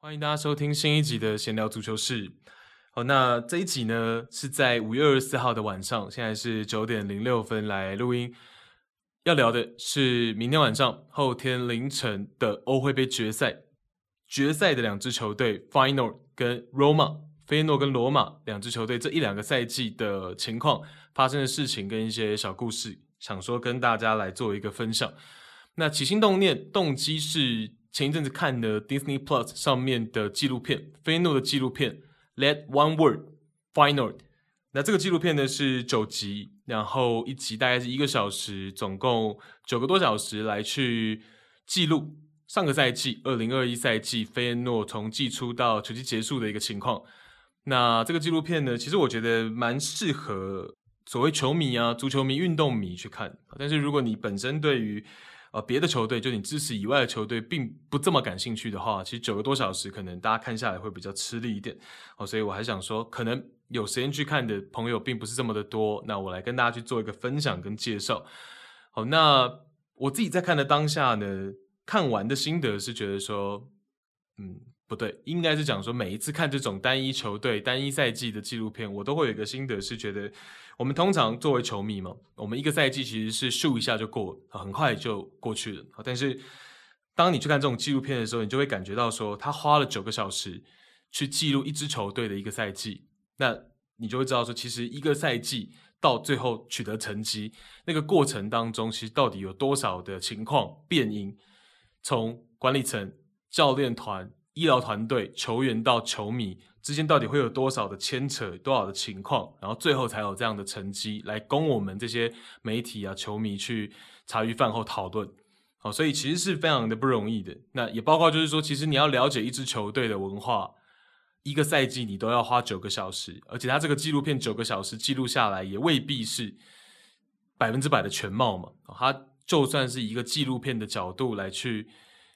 欢迎大家收听新一集的闲聊足球室。好，那这一集呢是在五月二十四号的晚上，现在是九点零六分来录音。要聊的是明天晚上、后天凌晨的欧会杯决赛，决赛的两支球队 Feyenoord 跟 Roma，费耶诺跟罗马两支球队这一两个赛季的情况、发生的事情跟一些小故事，想说跟大家来做一个分享。那起心动念，动机是。前一阵子看的 Disney Plus 上面的纪录片，费耶诺的纪录片，Let One Word Feyenoord。那这个纪录片呢是九集，然后一集大概是一个小时，总共九个多小时来去记录上个赛季二零二一赛季菲耶诺从季初到球季结束的一个情况。那这个纪录片呢，其实我觉得蛮适合所谓球迷啊、足球迷、运动迷去看。但是如果你本身对于呃，别的球队，就你支持以外的球队，并不这么感兴趣的话，其实九个多小时可能大家看下来会比较吃力一点哦。所以我还想说，可能有时间去看的朋友并不是这么的多。那我来跟大家去做一个分享跟介绍。好，那我自己在看的当下呢，看完的心得是觉得说，嗯。不对，应该是讲说，每一次看这种单一球队、单一赛季的纪录片，我都会有一个心得，是觉得我们通常作为球迷嘛，我们一个赛季其实是咻一下就过，很快就过去了。但是当你去看这种纪录片的时候，你就会感觉到说，他花了九个小时去记录一支球队的一个赛季，那你就会知道说，其实一个赛季到最后取得成绩，那个过程当中，其实到底有多少的情况变因，从管理层、教练团。医疗团队、球员到球迷之间到底会有多少的牵扯、多少的情况，然后最后才有这样的成绩来供我们这些媒体啊、球迷去茶余饭后讨论。好，所以其实是非常的不容易的。那也包括就是说，其实你要了解一支球队的文化，一个赛季你都要花九个小时，而且他这个纪录片九个小时记录下来，也未必是百分之百的全貌嘛。他就算是一个纪录片的角度来去。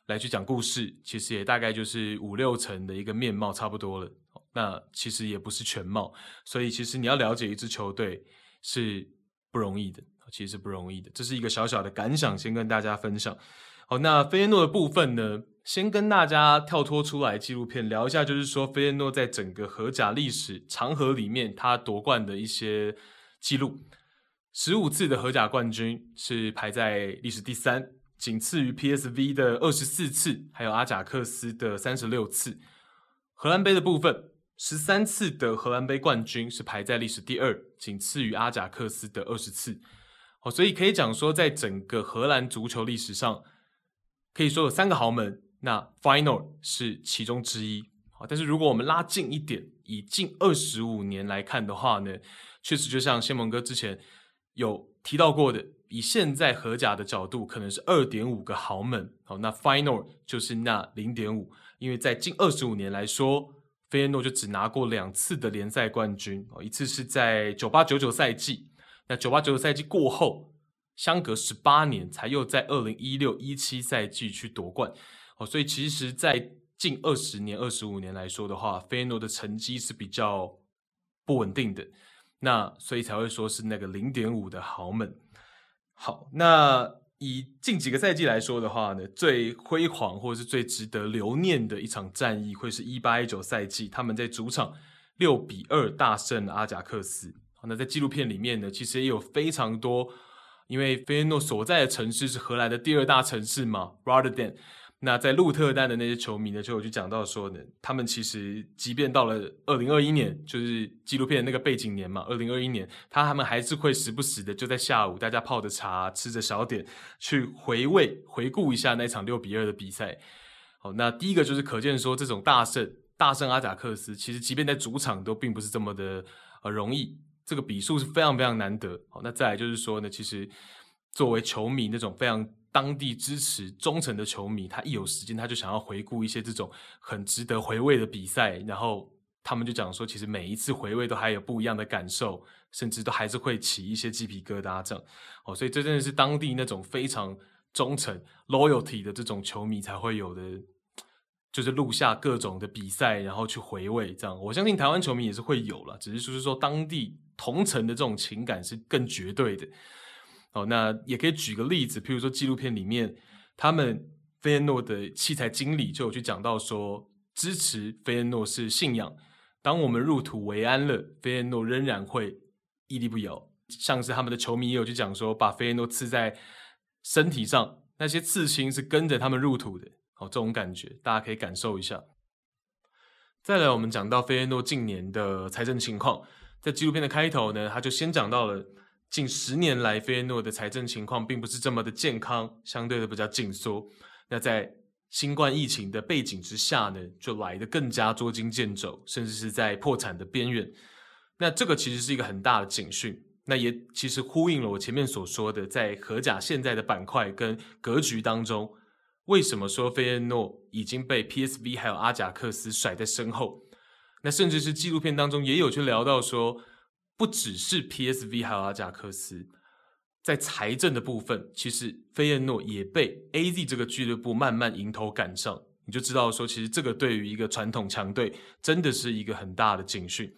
来去讲故事，其实也大概就是五六成的一个面貌差不多了。那其实也不是全貌，所以其实你要了解一支球队是不容易的，其实是不容易的。这是一个小小的感想，先跟大家分享。好，那费耶诺的部分呢，先跟大家跳脱出来纪录片聊一下，就是说费耶诺在整个荷甲历史长河里面，他夺冠的一些记录，十五次的荷甲冠军是排在历史第三。仅次于 PSV 的二十四次，还有阿贾克斯的三十六次。荷兰杯的部分，十三次的荷兰杯冠军是排在历史第二，仅次于阿贾克斯的二十次。哦，所以可以讲说，在整个荷兰足球历史上，可以说有三个豪门，那 Final 是其中之一。好，但是如果我们拉近一点，以近二十五年来看的话呢，确实就像谢蒙哥之前有提到过的。以现在荷甲的角度，可能是二点五个豪门，好，那 Feyenoord 就是那零点五，因为在近二十五年来说，费耶诺就只拿过两次的联赛冠军，哦，一次是在九八九九赛季，那九八九九赛季过后，相隔十八年才又在二零一六一七赛季去夺冠，哦，所以其实，在近二十年、二十五年来说的话，费耶诺的成绩是比较不稳定的，那所以才会说是那个零点五的豪门。好，那以近几个赛季来说的话呢，最辉煌或者是最值得留念的一场战役，会是一八一九赛季，他们在主场六比二大胜阿贾克斯。好，那在纪录片里面呢，其实也有非常多，因为费耶诺所在的城市是荷兰的第二大城市嘛，Rotterdam。那在鹿特丹的那些球迷呢，就有去讲到说呢，他们其实即便到了二零二一年，就是纪录片那个背景年嘛，二零二一年，他他们还是会时不时的就在下午，大家泡着茶，吃着小点，去回味、回顾一下那场六比二的比赛。好，那第一个就是可见说，这种大胜、大胜阿贾克斯，其实即便在主场都并不是这么的呃容易，这个比数是非常非常难得。好，那再来就是说呢，其实作为球迷那种非常。当地支持忠诚的球迷，他一有时间他就想要回顾一些这种很值得回味的比赛，然后他们就讲说，其实每一次回味都还有不一样的感受，甚至都还是会起一些鸡皮疙瘩这样。哦，所以这真的是当地那种非常忠诚 loyalty 的这种球迷才会有的就是录下各种的比赛，然后去回味这样。我相信台湾球迷也是会有了，只是就是说当地同城的这种情感是更绝对的。哦，那也可以举个例子，譬如说纪录片里面，他们费耶诺的器材经理就有去讲到说，支持费耶诺是信仰。当我们入土为安了，费耶诺仍然会屹立不摇。像是他们的球迷也有去讲说，把费耶诺刺在身体上，那些刺青是跟着他们入土的。哦，这种感觉大家可以感受一下。再来，我们讲到费耶诺近年的财政情况，在纪录片的开头呢，他就先讲到了。近十年来，费耶诺的财政情况并不是这么的健康，相对的比较紧缩。那在新冠疫情的背景之下呢，就来得更加捉襟见肘，甚至是在破产的边缘。那这个其实是一个很大的警讯，那也其实呼应了我前面所说的，在荷甲现在的板块跟格局当中，为什么说费耶诺已经被 PSV 还有阿贾克斯甩在身后？那甚至是纪录片当中也有去聊到说。不只是 PSV 还有阿贾克斯，在财政的部分，其实费耶诺也被 AZ 这个俱乐部慢慢迎头赶上，你就知道说，其实这个对于一个传统强队真的是一个很大的警讯。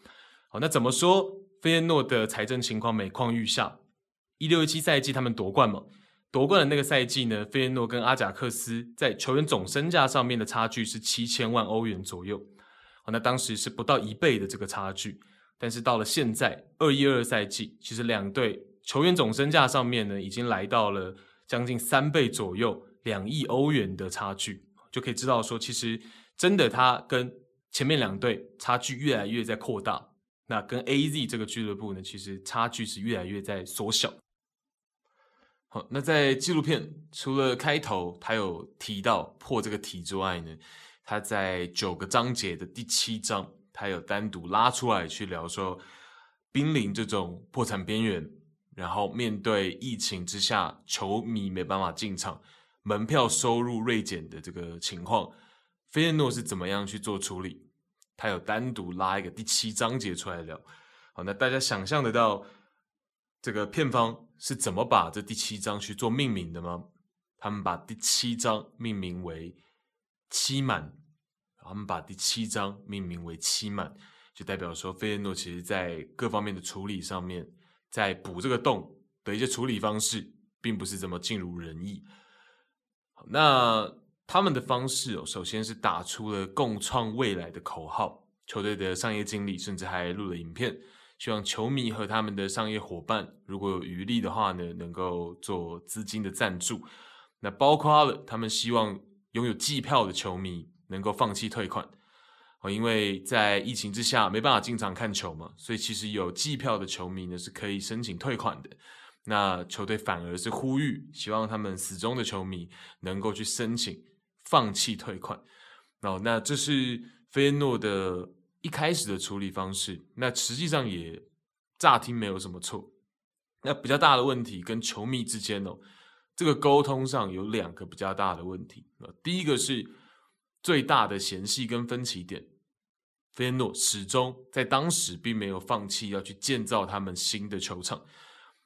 好，那怎么说？费耶诺的财政情况每况愈下。一六一七赛季他们夺冠嘛，夺冠的那个赛季呢，费耶诺跟阿贾克斯在球员总身价上面的差距是七千万欧元左右。好，那当时是不到一倍的这个差距。但是到了现在二一二赛季，其实两队球员总身价上面呢，已经来到了将近三倍左右，两亿欧元的差距，就可以知道说，其实真的他跟前面两队差距越来越在扩大。那跟 AZ 这个俱乐部呢，其实差距是越来越在缩小。好，那在纪录片除了开头他有提到破这个题之外呢，他在九个章节的第七章。他有单独拉出来去聊说，濒临这种破产边缘，然后面对疫情之下，球迷没办法进场，门票收入锐减的这个情况，费耶诺是怎么样去做处理？他有单独拉一个第七章节出来聊。好，那大家想象得到这个片方是怎么把这第七章去做命名的吗？他们把第七章命名为“期满”。他们把第七章命名为“期满”，就代表说费耶诺其实在各方面的处理上面，在补这个洞的一些处理方式，并不是这么尽如人意。那他们的方式哦，首先是打出了共创未来的口号，球队的商业经理甚至还录了影片，希望球迷和他们的商业伙伴，如果有余力的话呢，能够做资金的赞助。那包括了他们希望拥有季票的球迷。能够放弃退款哦，因为在疫情之下没办法进场看球嘛，所以其实有季票的球迷呢是可以申请退款的。那球队反而是呼吁，希望他们死忠的球迷能够去申请放弃退款。哦，那这是菲耶诺的一开始的处理方式，那实际上也乍听没有什么错。那比较大的问题跟球迷之间哦，这个沟通上有两个比较大的问题。第一个是。最大的嫌隙跟分歧点，费耶诺始终在当时并没有放弃要去建造他们新的球场。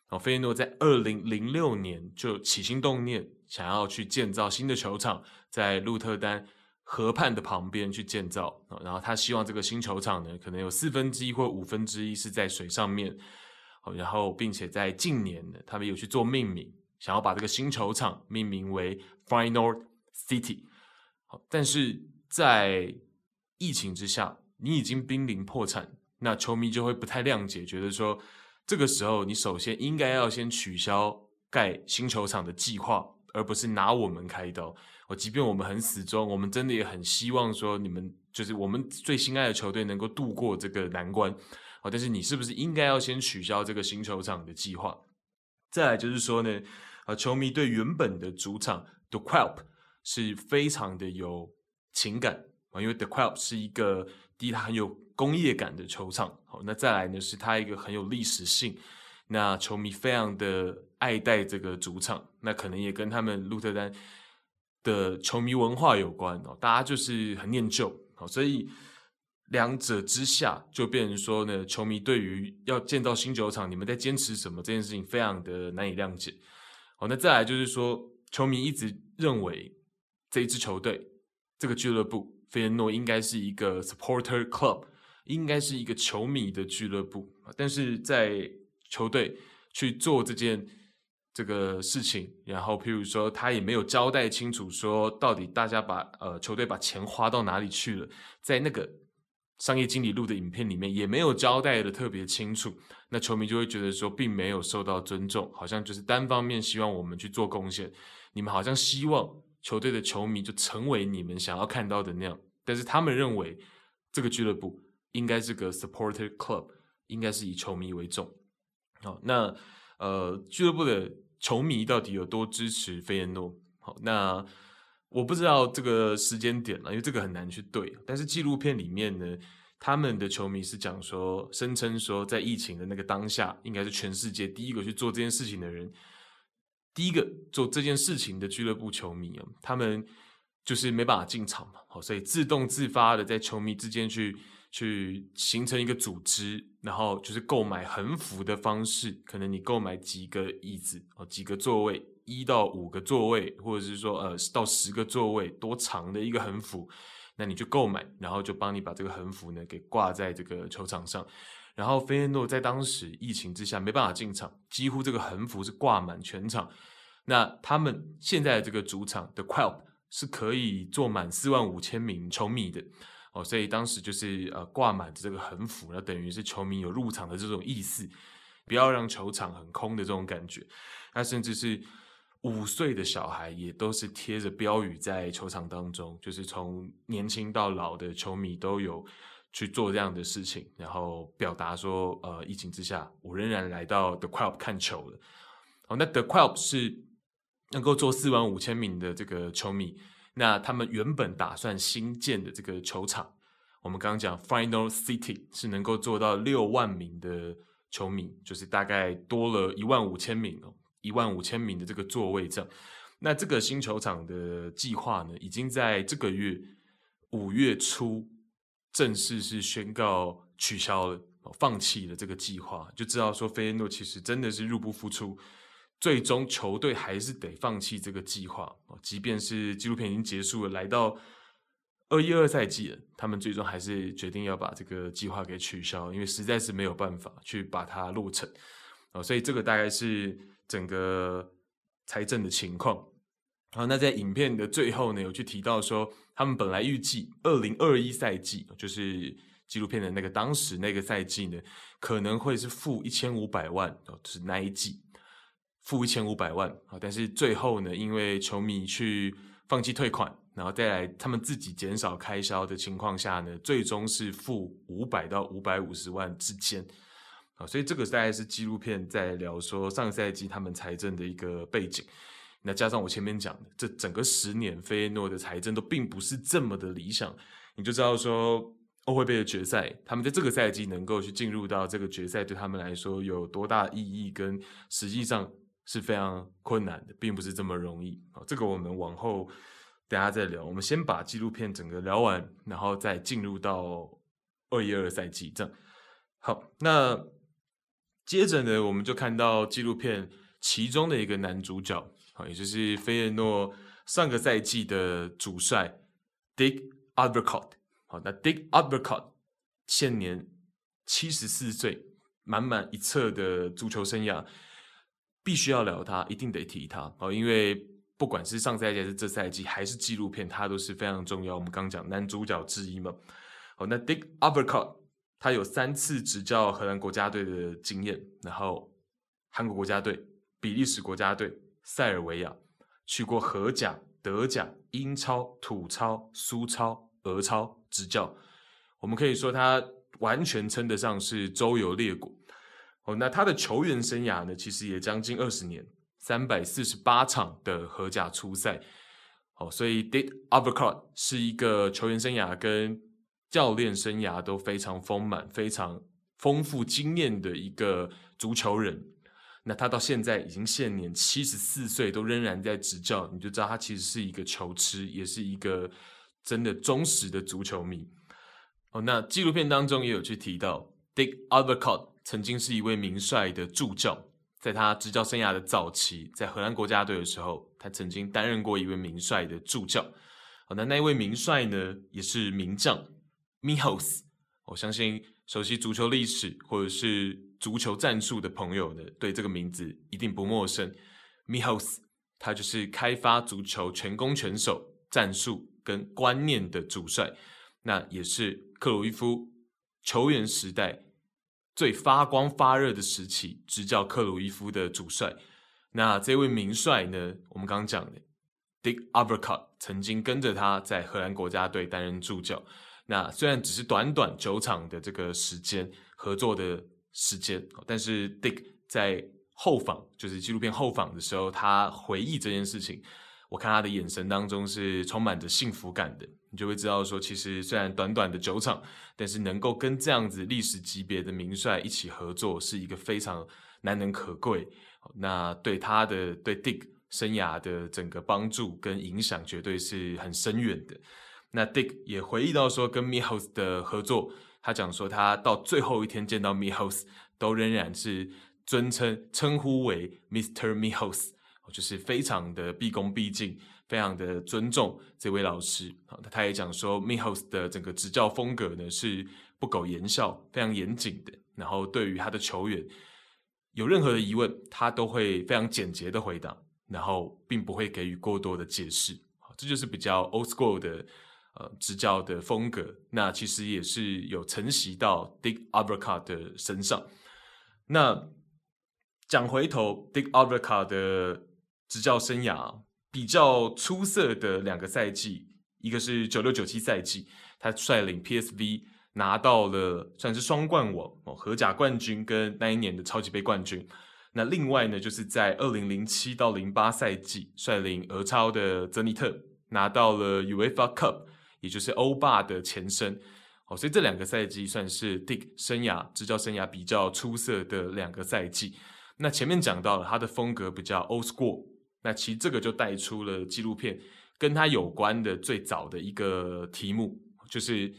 哦，费耶诺在二零零六年就起心动念，想要去建造新的球场，在鹿特丹河畔的旁边去建造。然后他希望这个新球场呢，可能有四分之一或五分之一是在水上面。然后并且在近年呢，他们有去做命名，想要把这个新球场命名为 Final City。但是在疫情之下，你已经濒临破产，那球迷就会不太谅解，觉得说这个时候你首先应该要先取消盖新球场的计划，而不是拿我们开刀。我即便我们很死忠，我们真的也很希望说你们就是我们最心爱的球队能够度过这个难关。好，但是你是不是应该要先取消这个新球场的计划？再来就是说呢，啊，球迷对原本的主场 De Kuip 是非常的有情感啊，因为 De Kuip 是一个第一，它很有工业感的球场。好，那再来呢，是它一个很有历史性，那球迷非常的爱戴这个主场，那可能也跟他们鹿特丹的球迷文化有关哦，大家就是很念旧，好，所以两者之下就变成说呢，球迷对于要建造新球场，你们在坚持什么这件事情，非常的难以谅解。好，那再来就是说，球迷一直认为。这一支球队，这个俱乐部费恩诺应该是一个 supporter club，应该是一个球迷的俱乐部。但是在球队去做这件这个事情，然后譬如说他也没有交代清楚，说到底大家把呃球队把钱花到哪里去了，在那个商业经理录的影片里面也没有交代的特别清楚，那球迷就会觉得说并没有受到尊重，好像就是单方面希望我们去做贡献，你们好像希望。球队的球迷就成为你们想要看到的那样，但是他们认为这个俱乐部应该是个 supporter club，应该是以球迷为重。好，那呃，俱乐部的球迷到底有多支持费耶诺？好，那我不知道这个时间点了，因为这个很难去对。但是纪录片里面呢，他们的球迷是讲说，声称说，在疫情的那个当下，应该是全世界第一个去做这件事情的人。第一个做这件事情的俱乐部球迷啊，他们就是没办法进场嘛，好，所以自动自发的在球迷之间去去形成一个组织，然后就是购买横幅的方式，可能你购买几个椅子哦，几个座位，一到五个座位，或者是说呃到十个座位，多长的一个横幅，那你就购买，然后就帮你把这个横幅呢给挂在这个球场上。然后费恩诺在当时疫情之下没办法进场，几乎这个横幅是挂满全场。那他们现在的这个主场的 Quelp 是可以坐满四万五千名球迷的哦，所以当时就是呃挂满这个横幅，那等于是球迷有入场的这种意思，不要让球场很空的这种感觉。那甚至是五岁的小孩也都是贴着标语在球场当中，就是从年轻到老的球迷都有。去做这样的事情，然后表达说，呃，疫情之下，我仍然来到 The Quelp 看球了。好，那 The Quelp 是能够做四万五千名的这个球迷。那他们原本打算新建的这个球场，我们刚刚讲 Final City 是能够做到六万名的球迷，就是大概多了一万五千名哦，一万五千名的这个座位这样。那这个新球场的计划呢，已经在这个月五月初。正式是宣告取消了，放弃了这个计划，就知道说费恩诺其实真的是入不敷出，最终球队还是得放弃这个计划。即便是纪录片已经结束了，来到二一二赛季了，他们最终还是决定要把这个计划给取消，因为实在是没有办法去把它落成。所以这个大概是整个财政的情况。好，那在影片的最后呢，有去提到说，他们本来预计二零二一赛季，就是纪录片的那个当时那个赛季呢，可能会是负一千五百万，就是那一季负一千五百万啊。但是最后呢，因为球迷去放弃退款，然后再来他们自己减少开销的情况下呢，最终是负五百到五百五十万之间啊。所以这个大概是纪录片在聊说上赛季他们财政的一个背景。那加上我前面讲的，这整个十年，费恩诺的财政都并不是这么的理想，你就知道说欧会杯的决赛，他们在这个赛季能够去进入到这个决赛，对他们来说有多大意义，跟实际上是非常困难的，并不是这么容易。啊，这个我们往后等下再聊。我们先把纪录片整个聊完，然后再进入到二一二赛季。这样好，那接着呢，我们就看到纪录片其中的一个男主角。好，也就是费耶诺上个赛季的主帅 Dick Advocaat。好，那 Dick Advocaat 现年七十四岁，满满一册的足球生涯，必须要聊他，一定得提他。哦，因为不管是上赛季还是这赛季，还是纪录片，他都是非常重要。我们刚讲男主角之一嘛。好，那 Dick Advocaat 他有三次执教荷兰国家队的经验，然后韩国国家队、比利时国家队。塞尔维亚去过荷甲、德甲、英超、土超、苏超、俄超执教，我们可以说他完全称得上是周游列国。哦，那他的球员生涯呢，其实也将近二十年，三百四十八场的荷甲出赛。哦，所以 Dick Advocaat 是一个球员生涯跟教练生涯都非常丰满、非常丰富经验的一个足球人。那他到现在已经现年七十四岁，都仍然在执教，你就知道他其实是一个球痴，也是一个真的忠实的足球迷。哦，那纪录片当中也有去提到，Dick Avocot 曾经是一位名帅的助教，在他执教生涯的早期，在荷兰国家队的时候，他曾经担任过一位名帅的助教。好，那那一位名帅呢，也是名将 Mihos。我相信熟悉足球历史或者是足球战术的朋友呢，对这个名字一定不陌生。Mihels，他就是开发足球全攻全守战术跟观念的主帅，那也是克鲁伊夫球员时代最发光发热的时期，执教克鲁伊夫的主帅。那这位名帅呢，我们刚刚讲的 Dick Advocaat 曾经跟着他在荷兰国家队担任助教。那虽然只是短短九场的这个时间合作的时间，但是 Dick 在后访，就是纪录片后访的时候，他回忆这件事情，我看他的眼神当中是充满着幸福感的。你就会知道说，其实虽然短短的九场，但是能够跟这样子历史级别的名帅一起合作，是一个非常难能可贵。那对他的对 Dick 生涯的整个帮助跟影响，绝对是很深远的。那 Dick 也回忆到说，跟 m i h o u s 的合作，他讲说他到最后一天见到 m i h o u s 都仍然是尊称称呼为 Mr. m i h o u s 就是非常的毕恭毕敬，非常的尊重这位老师。好，他也讲说 m i h o u s 的整个执教风格呢是不苟言笑，非常严谨的。然后对于他的球员有任何的疑问，他都会非常简洁的回答，然后并不会给予过多的解释。这就是比较 old school 的。呃，执教的风格，那其实也是有承袭到 Dick Advocaat 的身上。那讲回头，Dick Advocaat 的执教生涯比较出色的两个赛季，一个是九六九七赛季，他率领 PSV 拿到了算是双冠王哦，荷甲冠军跟那一年的超级杯冠军。那另外呢，就是在二零零七到零八赛季，率领俄超的泽尼特拿到了 UEFA Cup。也就是欧霸的前身，哦，所以这两个赛季算是 Dick 生涯执教生涯比较出色的两个赛季。那前面讲到了他的风格比较 old school，那其实这个就带出了纪录片跟他有关的最早的一个题目，就是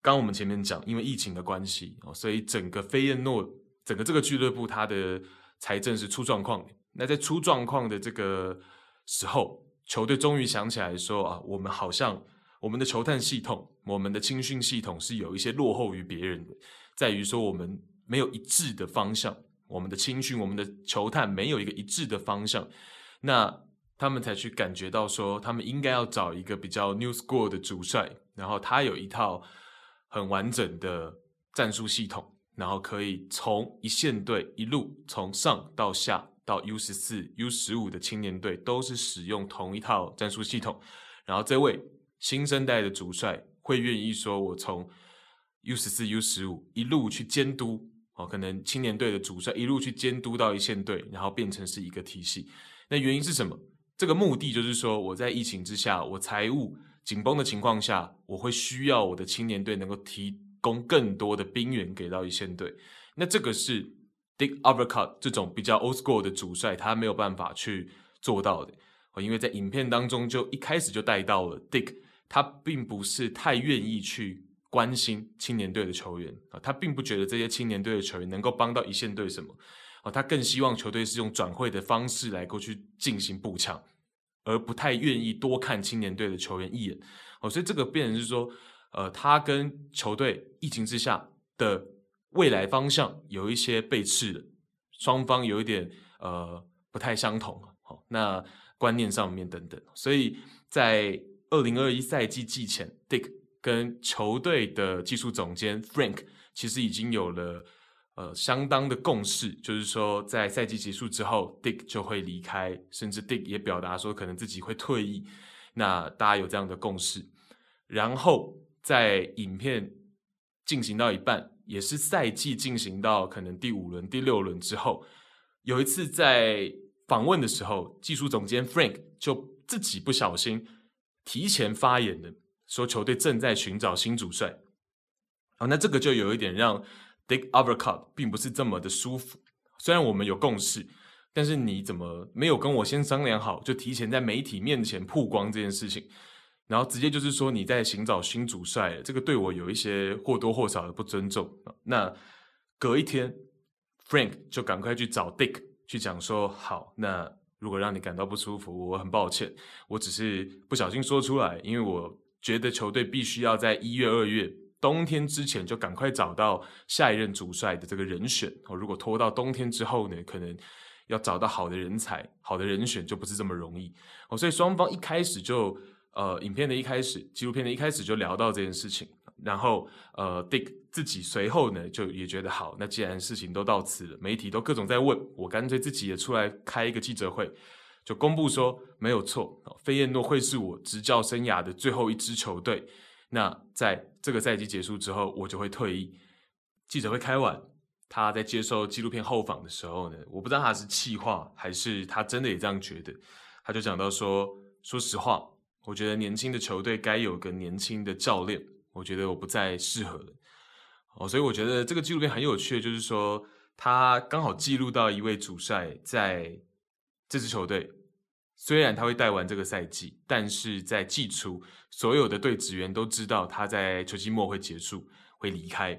刚我们前面讲，因为疫情的关系哦，所以整个飞燕诺整个这个俱乐部它的财政是出状况的。那在出状况的这个时候，球队终于想起来说啊，我们好像。我们的球探系统，我们的青训系统是有一些落后于别人的，在于说我们没有一致的方向，我们的青训，我们的球探没有一个一致的方向，那他们才去感觉到说，他们应该要找一个比较 new school 的主帅，然后他有一套很完整的战术系统，然后可以从一线队一路从上到下到 U 十四、U 十五的青年队都是使用同一套战术系统，然后这位。新生代的主帅会愿意说，我从 U 十四、U 十五一路去监督哦，可能青年队的主帅一路去监督到一线队，然后变成是一个体系。那原因是什么？这个目的就是说，我在疫情之下，我财务紧绷的情况下，我会需要我的青年队能够提供更多的兵源给到一线队。那这个是 Dick Advocaat 这种比较 old school 的主帅，他没有办法去做到的。因为在影片当中就一开始就带到了 Dick。他并不是太愿意去关心青年队的球员啊，他并不觉得这些青年队的球员能够帮到一线队什么啊，他更希望球队是用转会的方式来过去进行补强，而不太愿意多看青年队的球员一眼哦，所以这个变成是说，呃，他跟球队疫情之下的未来方向有一些背刺的，双方有一点呃不太相同，好，那观念上面等等，所以在。二零二一赛季季前，Dick 跟球队的技术总监 Frank 其实已经有了呃相当的共识，就是说在赛季结束之后，Dick 就会离开，甚至 Dick 也表达说可能自己会退役。那大家有这样的共识，然后在影片进行到一半，也是赛季进行到可能第五轮、第六轮之后，有一次在访问的时候，技术总监 Frank 就自己不小心。提前发言的说，球队正在寻找新主帅。啊，那这个就有一点让 Dick Advocaat 并不是这么的舒服。虽然我们有共识，但是你怎么没有跟我先商量好，就提前在媒体面前曝光这件事情，然后直接就是说你在寻找新主帅，这个对我有一些或多或少的不尊重。那隔一天，Frank 就赶快去找 Dick 去讲说，好，那如果让你感到不舒服，我很抱歉，我只是不小心说出来，因为我觉得球队必须要在一月、二月冬天之前就赶快找到下一任主帅的这个人选。哦，如果拖到冬天之后呢，可能要找到好的人才、好的人选就不是这么容易。哦，所以双方一开始就，呃，影片的一开始，纪录片的一开始就聊到这件事情。然后，呃，Dick 自己随后呢就也觉得好，那既然事情都到此了，媒体都各种在问，我干脆自己也出来开一个记者会，就公布说没有错，费燕诺会是我执教生涯的最后一支球队。那在这个赛季结束之后，我就会退役。记者会开完，他在接受纪录片后访的时候呢，我不知道他是气话还是他真的也这样觉得，他就讲到说，说实话，我觉得年轻的球队该有个年轻的教练。我觉得我不再适合了，哦，所以我觉得这个纪录片很有趣，就是说他刚好记录到一位主帅在这支球队，虽然他会带完这个赛季，但是在季初，所有的队职员都知道他在球季末会结束，会离开。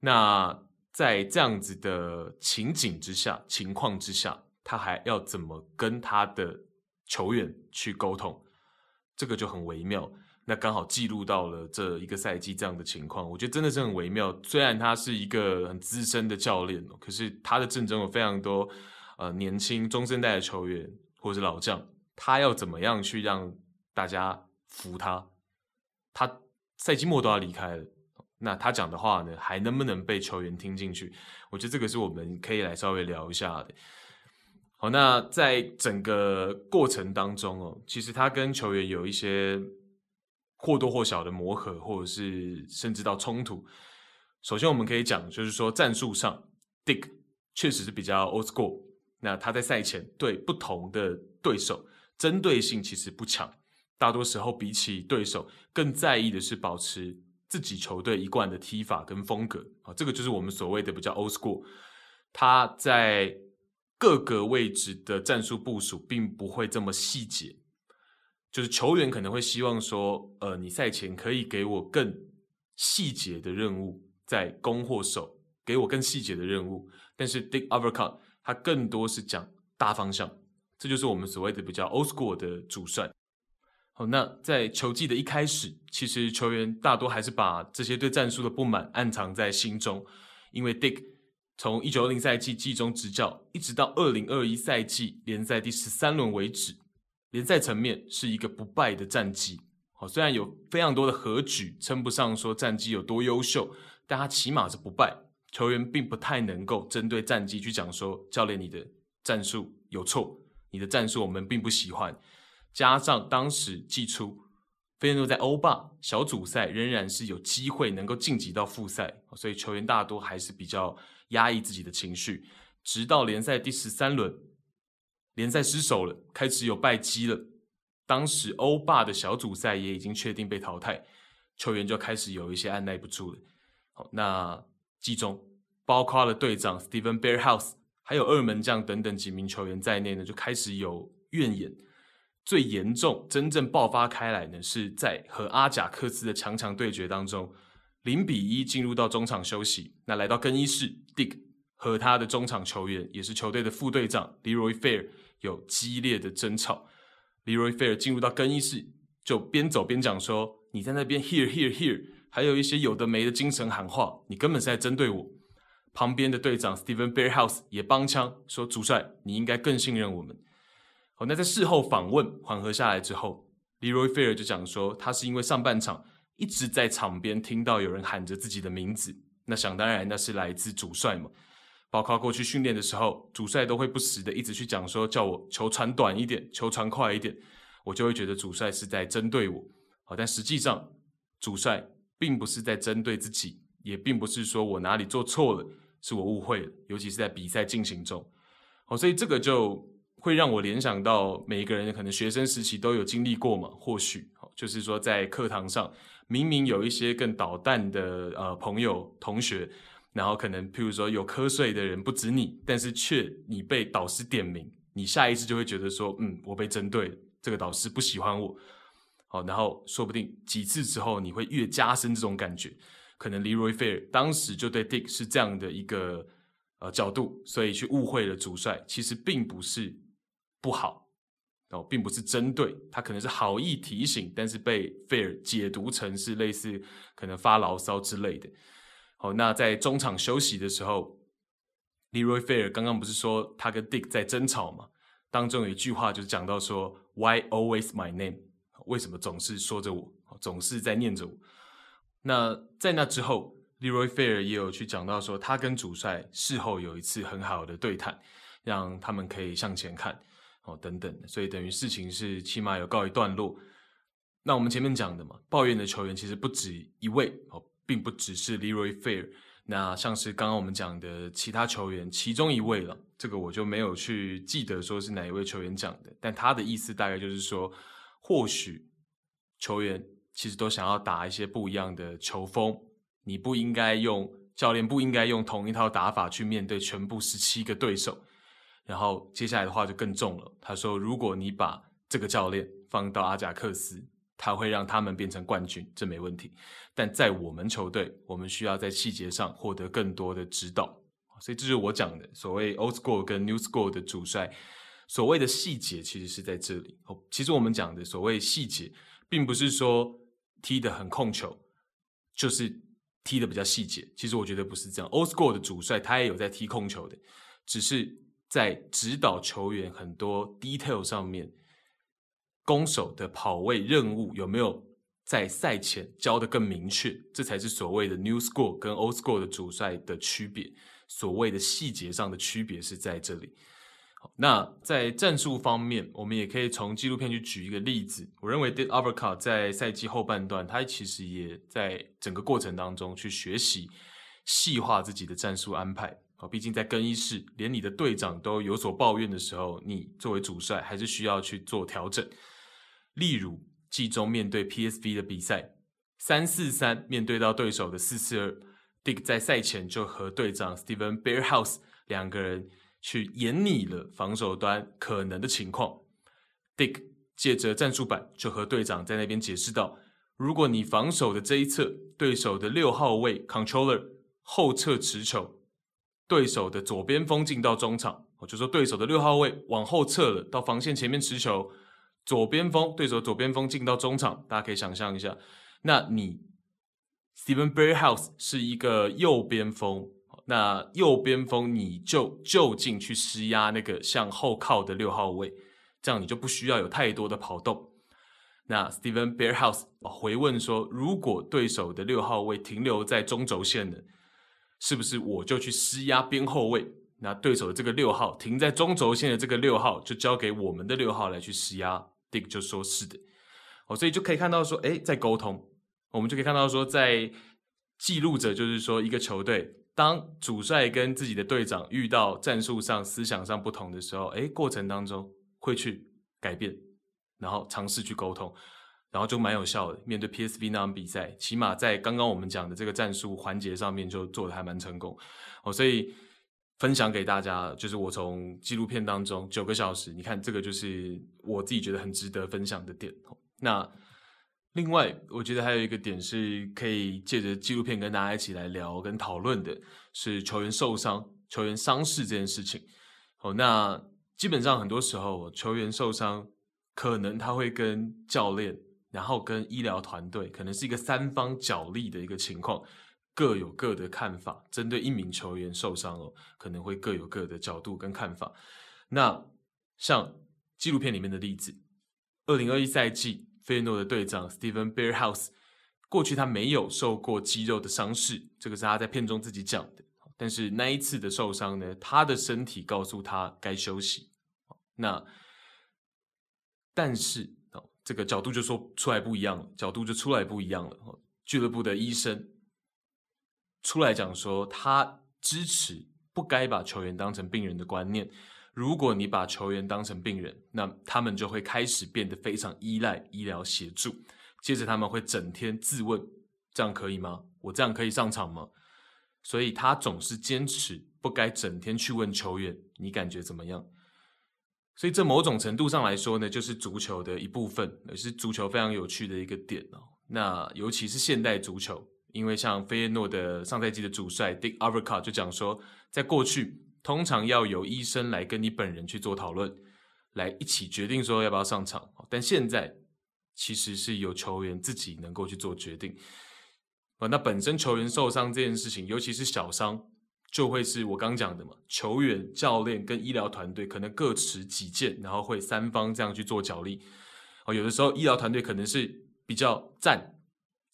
那在这样子的情景之下、情况之下，他还要怎么跟他的球员去沟通？这个就很微妙。那刚好记录到了这一个赛季这样的情况，我觉得真的是很微妙。虽然他是一个很资深的教练，可是他的阵中有非常多呃年轻中生代的球员或者是老将，他要怎么样去让大家服他？他赛季末都要离开了，那他讲的话呢，还能不能被球员听进去？我觉得这个是我们可以来稍微聊一下的。好，那在整个过程当中哦，其实他跟球员有一些。或多或少的磨合，或者是甚至到冲突。首先，我们可以讲，就是说战术上，Dick 确实是比较 old school。那他在赛前对不同的对手针对性其实不强，大多时候比起对手更在意的是保持自己球队一贯的踢法跟风格。啊，这个就是我们所谓的比较 old school。他在各个位置的战术部署并不会这么细节。就是球员可能会希望说，呃，你赛前可以给我更细节的任务，在攻或守，给我更细节的任务。但是 Dick Overcut 他更多是讲大方向，这就是我们所谓的比较 old school 的主帅。好，那在球季的一开始，其实球员大多还是把这些对战术的不满暗藏在心中，因为 Dick 从一九二零赛季季中执教，一直到二零二一赛季联赛第十三轮为止。联赛层面是一个不败的战绩，好，虽然有非常多的和局，称不上说战绩有多优秀，但他起码是不败。球员并不太能够针对战绩去讲说，教练你的战术有错，你的战术我们并不喜欢。加上当时季初，费燕诺在欧霸小组赛仍然是有机会能够晋级到复赛，所以球员大多还是比较压抑自己的情绪，直到联赛第十三轮。联赛失守了，开始有败绩了。当时欧霸的小组赛也已经确定被淘汰，球员就开始有一些按捺不住了。好，那季中包括了队长 Steven Bearhouse，还有二门将等等几名球员在内呢，就开始有怨言。最严重、真正爆发开来呢，是在和阿贾克斯的强强对决当中，零比一进入到中场休息。那来到更衣室，Dick 和他的中场球员，也是球队的副队长 Leroy Fair。有激烈的争吵，Leroy Fer 进入到更衣室，就边走边讲说：“你在那边 here here here，还有一些有的没的精神喊话，你根本是在针对我。”旁边的队长 Steven Berghuis 也帮腔说：“主帅，你应该更信任我们。”好，那在事后访问缓和下来之后，Leroy Fer 就讲说：“他是因为上半场一直在场边听到有人喊着自己的名字，那想当然那是来自主帅嘛。”包括过去训练的时候，主帅都会不时的一直去讲说，叫我球传短一点，球传快一点，我就会觉得主帅是在针对我。好，但实际上主帅并不是在针对自己，也并不是说我哪里做错了，是我误会了。尤其是在比赛进行中，好，所以这个就会让我联想到每一个人可能学生时期都有经历过嘛，或许，就是说在课堂上明明有一些更捣蛋的呃朋友同学。然后可能，譬如说有瞌睡的人不止你，但是却你被导师点名，你下意识就会觉得说，嗯，我被针对了，这个导师不喜欢我。好，然后说不定几次之后，你会越加深这种感觉。可能 Leroy Fer 当时就对 Dick 是这样的一个呃角度，所以去误会了主帅，其实并不是不好哦，并不是针对他，可能是好意提醒，但是被费尔解读成是类似可能发牢骚之类的。好，那在中场休息的时候，Leroy 费尔刚刚不是说他跟 Dick 在争吵吗？当中有一句话就讲到说，Why always my name？为什么总是说着我，总是在念着我？那在那之后，Leroy 费尔也有去讲到说，他跟主帅事后有一次很好的对谈，让他们可以向前看，哦，等等，所以等于事情是起码有告一段落。那我们前面讲的嘛，抱怨的球员其实不止一位，哦，并不只是 Leroy 费尔。那像是刚刚我们讲的其他球员，其中一位了，这个我就没有去记得说是哪一位球员讲的，但他的意思大概就是说，或许球员其实都想要打一些不一样的球风，你不应该用教练不应该用同一套打法去面对全部十七个对手。然后接下来的话就更重了，他说，如果你把这个教练放到阿贾克斯。他会让他们变成冠军，这没问题。但在我们球队，我们需要在细节上获得更多的指导。所以这是我讲的所谓 old school 跟 new school 的主帅，所谓的细节其实是在这里。哦，其实我们讲的所谓细节，并不是说踢得很控球，就是踢得比较细节。其实我觉得不是这样。old school 的主帅他也有在踢控球的，只是在指导球员很多 detail 上面。攻守的跑位任务有没有在赛前教得更明确？这才是所谓的 new school 跟 old school 的主帅的区别。所谓的细节上的区别是在这里。那在战术方面，我们也可以从纪录片去举一个例子。我认为 Dick Advocaat 在赛季后半段，他其实也在整个过程当中去学习细化自己的战术安排。哦，毕竟在更衣室，连你的队长都有所抱怨的时候，你作为主帅还是需要去做调整。例如季中面对 PSV 的比赛，三四三面对到对手的四四二，Dick 在赛前就和队长 Steven Bearhouse 两个人去演拟了防守端可能的情况。Dick 借着战术板就和队长在那边解释道：如果你防守的这一侧，对手的六号位 Controller 后撤持球，对手的左边锋进到中场，我就说对手的六号位往后撤了，到防线前面持球。左边锋，对手左边锋进到中场，大家可以想象一下。那你 Steven Berghuis 是一个右边锋，那右边锋你就就近去施压那个向后靠的六号位，这样你就不需要有太多的跑动。那 Steven Berghuis 回问说：如果对手的六号位停留在中轴线呢，是不是我就去施压边后卫？那对手的这个六号停在中轴线的这个六号，就交给我们的六号来去施压。Dick 就说是的，哦，所以就可以看到说，哎，在沟通，我们就可以看到说，在记录着，就是说一个球队，当主帅跟自己的队长遇到战术上、思想上不同的时候，哎，过程当中会去改变，然后尝试去沟通，然后就蛮有效的。面对 PSV 那场比赛，起码在刚刚我们讲的这个战术环节上面就做的还蛮成功，哦，所以。分享给大家，就是我从纪录片当中九个小时，你看这个就是我自己觉得很值得分享的点。那另外，我觉得还有一个点是可以借着纪录片跟大家一起来聊跟讨论的，是球员受伤、球员伤势这件事情。哦，那基本上很多时候球员受伤，可能他会跟教练，然后跟医疗团队，可能是一个三方角力的一个情况。各有各的看法，针对一名球员受伤哦，可能会各有各的角度跟看法。那像纪录片里面的例子，二零二一赛季，费诺的队长 Steven Bearhouse，过去他没有受过肌肉的伤势，这个是他在片中自己讲的。但是那一次的受伤呢，他的身体告诉他该休息。那但是，这个角度就说出来不一样了，角度就出来不一样了。俱乐部的医生。出来讲说，他支持不该把球员当成病人的观念。如果你把球员当成病人，那他们就会开始变得非常依赖医疗协助。接着他们会整天自问：这样可以吗？我这样可以上场吗？所以他总是坚持不该整天去问球员：你感觉怎么样？所以这某种程度上来说呢，就是足球的一部分，也是足球非常有趣的一个点哦。那尤其是现代足球。因为像费耶诺的上赛季的主帅 Dick Avoca 就讲说，在过去通常要有医生来跟你本人去做讨论，来一起决定说要不要上场。但现在其实是由球员自己能够去做决定。啊，那本身球员受伤这件事情，尤其是小伤，就会是我刚讲的嘛，球员、教练跟医疗团队可能各持己见，然后会三方这样去做角力。哦，有的时候医疗团队可能是比较站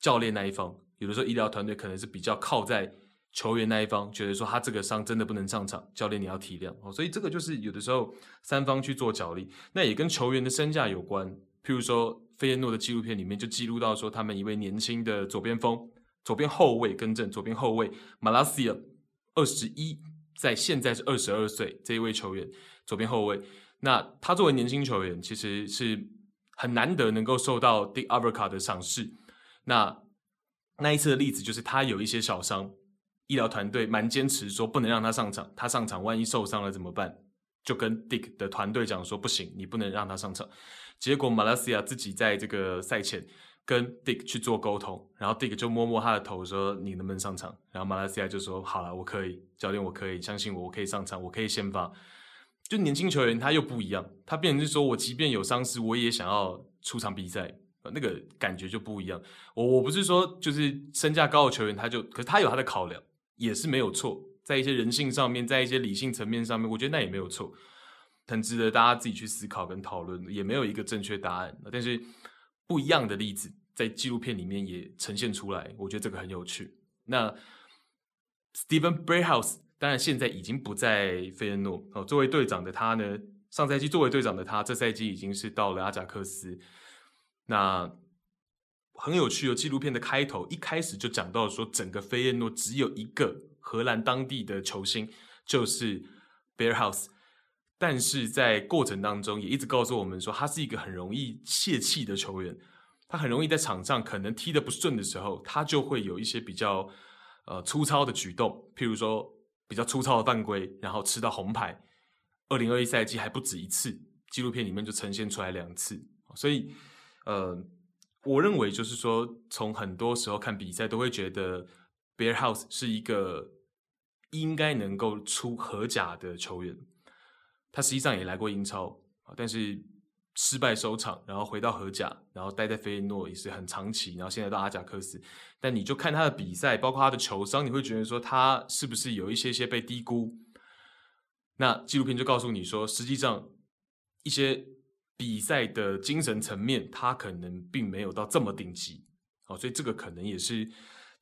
教练那一方，有的时候医疗团队可能是比较靠在。球员那一方觉得说他这个伤真的不能上场，教练你要体谅哦，所以这个就是有的时候三方去做角力，那也跟球员的身价有关。譬如说，费耶诺的纪录片里面就记录到说，他们一位年轻的左边锋、左边后卫，更正，左边后卫马拉西亚，二十一，在现在是二十二岁这一位球员，左边后卫。那他作为年轻球员，其实是很难得能够受到 Dick Advocaat 的赏识。那那一次的例子就是他有一些小伤。医疗团队蛮坚持说不能让他上场，他上场万一受伤了怎么办？就跟 Dick 的团队讲说不行，你不能让他上场。结果马来西亚自己在这个赛前跟 Dick 去做沟通，然后 Dick 就摸摸他的头说你能不能上场？然后马来西亚就说好了，我可以，教练我可以，相信我，我可以上场，我可以先发。就年轻球员他又不一样，他变成是说我即便有伤势，我也想要出场比赛，那个感觉就不一样。我我不是说就是身价高的球员他就，可是他有他的考量。也是没有错，在一些人性上面，在一些理性层面上面，我觉得那也没有错，很值得大家自己去思考跟讨论，也没有一个正确答案。但是不一样的例子在纪录片里面也呈现出来，我觉得这个很有趣。那 Steven Berghuis 当然现在已经不在费耶诺哦，作为队长的他呢，上赛季作为队长的他，这赛季已经是到了阿贾克斯。那很有趣哦，纪录片的开头一开始就讲到说，整个费耶诺只有一个荷兰当地的球星，就是 Berghuis。但是在过程当中也一直告诉我们说，他是一个很容易泄气的球员，他很容易在场上可能踢得不顺的时候，他就会有一些比较呃粗糙的举动，譬如说比较粗糙的犯规，然后吃到红牌。二零二一赛季还不止一次，纪录片里面就呈现出来两次，所以呃。我认为就是说，从很多时候看比赛，都会觉得 Bearhouse 是一个应该能够出荷甲的球员。他实际上也来过英超，但是失败收场，然后回到荷甲，然后待在费耶诺也是很长期，然后现在到阿贾克斯。但你就看他的比赛，包括他的球商，你会觉得说他是不是有一些些被低估？那纪录片就告诉你说，实际上一些。比赛的精神层面，他可能并没有到这么顶级，哦，所以这个可能也是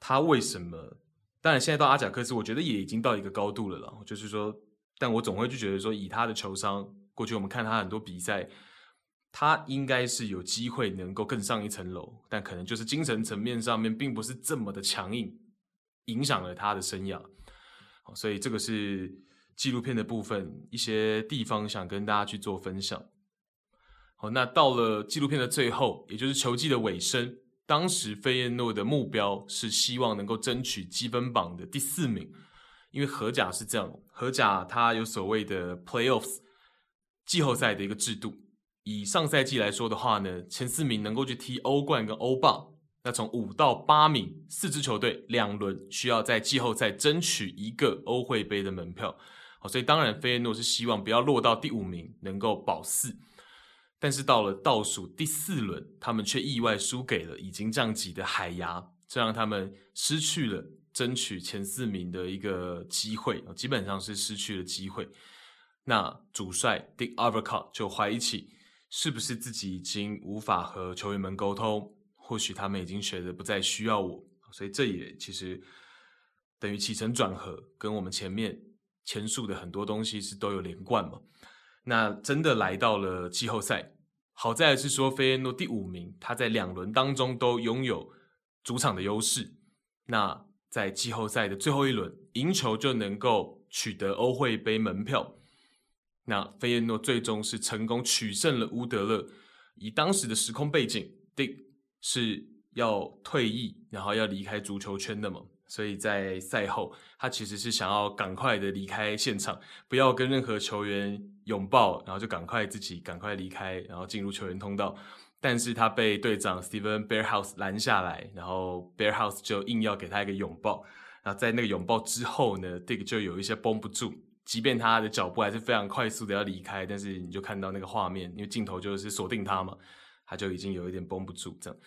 他为什么。当然，现在到阿贾克斯，我觉得也已经到一个高度了了。就是说，但我总会就觉得说，以他的球商，过去我们看他很多比赛，他应该是有机会能够更上一层楼，但可能就是精神层面上面并不是这么的强硬，影响了他的生涯。所以这个是纪录片的部分，一些地方想跟大家去做分享。好，那到了纪录片的最后，也就是球季的尾声，当时费耶诺的目标是希望能够争取积分榜的第四名，因为荷甲是这样，荷甲它有所谓的 playoffs 季后赛的一个制度。以上赛季来说的话呢，前四名能够去踢欧冠跟欧霸，那从五到八名四支球队两轮需要在季后赛争取一个欧会杯的门票。好，所以当然费耶诺是希望不要落到第五名，能够保四。但是到了倒数第四轮，他们却意外输给了已经降级的海牙，这让他们失去了争取前四名的一个机会，基本上是失去了机会。那主帅 Dick Avoca 就怀疑起是不是自己已经无法和球员们沟通，或许他们已经觉得不再需要我，所以这也其实等于起承转合，跟我们前面前述的很多东西是都有连贯嘛。那真的来到了季后赛。好在是说，费耶诺第五名，他在两轮当中都拥有主场的优势。那在季后赛的最后一轮，赢球就能够取得欧会杯门票。那费耶诺最终是成功取胜了乌德勒。以当时的时空背景，Dick 是要退役，然后要离开足球圈的嘛。所以在赛后，他其实是想要赶快的离开现场，不要跟任何球员拥抱，然后就赶快自己赶快离开，然后进入球员通道。但是他被队长 Steven Bearhouse 拦下来，然后 Bearhouse 就硬要给他一个拥抱。然后在那个拥抱之后呢，Dick 就有一些绷不住，即便他的脚步还是非常快速的要离开，但是你就看到那个画面，因为镜头就是锁定他嘛，他就已经有一点绷不住这样。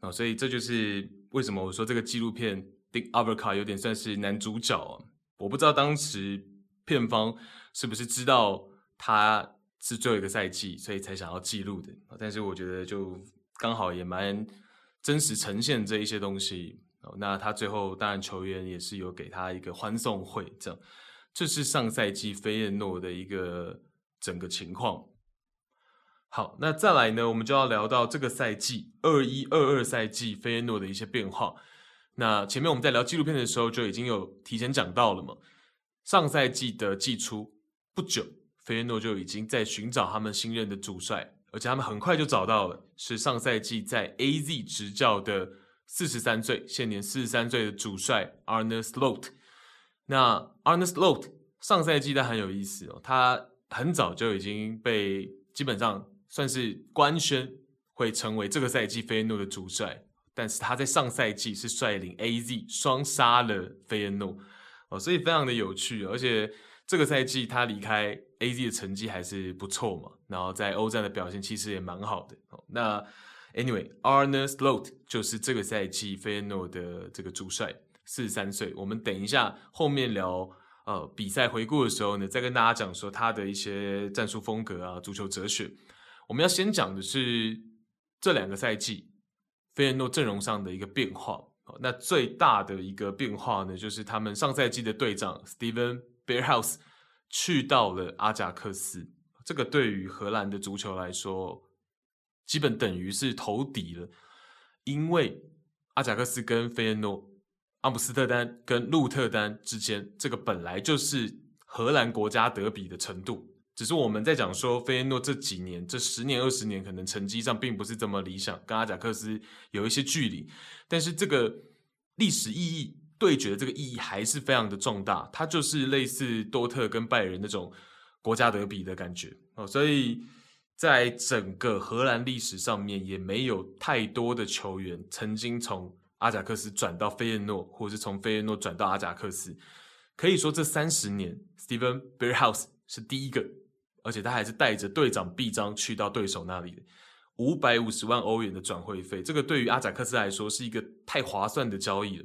哦，所以这就是为什么我说这个纪录片 Dick Advocaat 有点算是男主角啊。我不知道当时片方是不是知道他是最后一个赛季，所以才想要记录的。但是我觉得就刚好也蛮真实呈现这一些东西。那他最后当然球员也是有给他一个欢送会，这样。这是上赛季菲耶诺的一个整个情况。好，那再来呢，我们就要聊到这个赛季二一二二赛季菲耶诺的一些变化。那前面我们在聊纪录片的时候就已经有提前讲到了嘛。上赛季的季初不久，菲耶诺就已经在寻找他们新任的主帅，而且他们很快就找到了，是上赛季在 AZ 执教的四十三岁，现年四十三岁的主帅 Arne Slot。那 Arne Slot 上赛季他很有意思哦，他很早就已经被基本上。算是官宣会成为这个赛季菲耶诺的主帅，但是他在上赛季是率领 AZ 双杀了菲耶诺哦，所以非常的有趣，而且这个赛季他离开 AZ 的成绩还是不错嘛，然后在欧战的表现其实也蛮好的。那 Anyway，Arne Slot 就是这个赛季菲耶诺的这个主帅，四十三岁。我们等一下后面聊呃比赛回顾的时候呢，再跟大家讲说他的一些战术风格啊，足球哲学。我们要先讲的是这两个赛季菲耶诺阵容上的一个变化。那最大的一个变化呢，就是他们上赛季的队长 Steven Bear House 去到了阿贾克斯。这个对于荷兰的足球来说，基本等于是投敌了，因为阿贾克斯跟菲耶诺、阿姆斯特丹跟鹿特丹之间，这个本来就是荷兰国家德比的程度。只是我们在讲说，菲耶诺这几年、这十年、二十年，可能成绩上并不是这么理想，跟阿贾克斯有一些距离。但是这个历史意义对决的这个意义还是非常的重大，它就是类似多特跟拜仁那种国家德比的感觉哦。所以在整个荷兰历史上面，也没有太多的球员曾经从阿贾克斯转到费耶诺，或者是从费耶诺转到阿贾克斯。可以说这三十年，Steven Berghuis 是第一个。而且他还是带着队长臂章去到对手那里的，五百五十万欧元的转会费，这个对于阿贾克斯来说是一个太划算的交易了，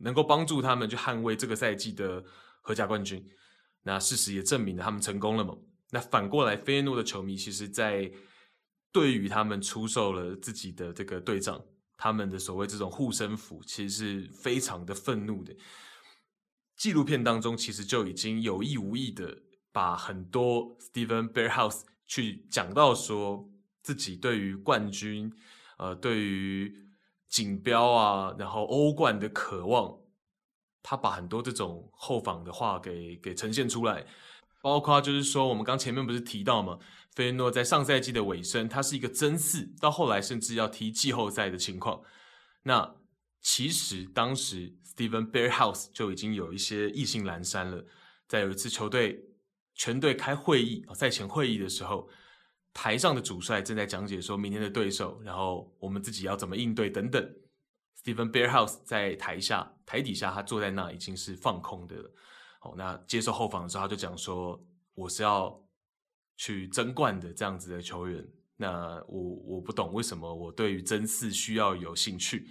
能够帮助他们去捍卫这个赛季的荷甲冠军。那事实也证明了他们成功了嘛。那反过来，菲耶诺的球迷其实，在对于他们出售了自己的这个队长，他们的所谓这种护身符，其实是非常的愤怒的。纪录片当中其实就已经有意无意的。把很多 Steven Berghuis 去讲到说自己对于冠军，呃，对于锦标啊，然后欧冠的渴望，他把很多这种后防的话给给呈现出来，包括就是说我们刚前面不是提到吗？菲耶诺在上赛季的尾声，他是一个争四，到后来甚至要踢季后赛的情况。那其实当时 Steven Berghuis 就已经有一些意兴阑珊了，在有一次球队。全队开会议，赛前会议的时候，台上的主帅正在讲解说明天的对手，然后我们自己要怎么应对等等。Steven Bearhouse 在台下台底下，他坐在那已经是放空的了。好，那接受后访的时候，他就讲说：“我是要去争冠的这样子的球员。那我我不懂为什么我对于争四需要有兴趣。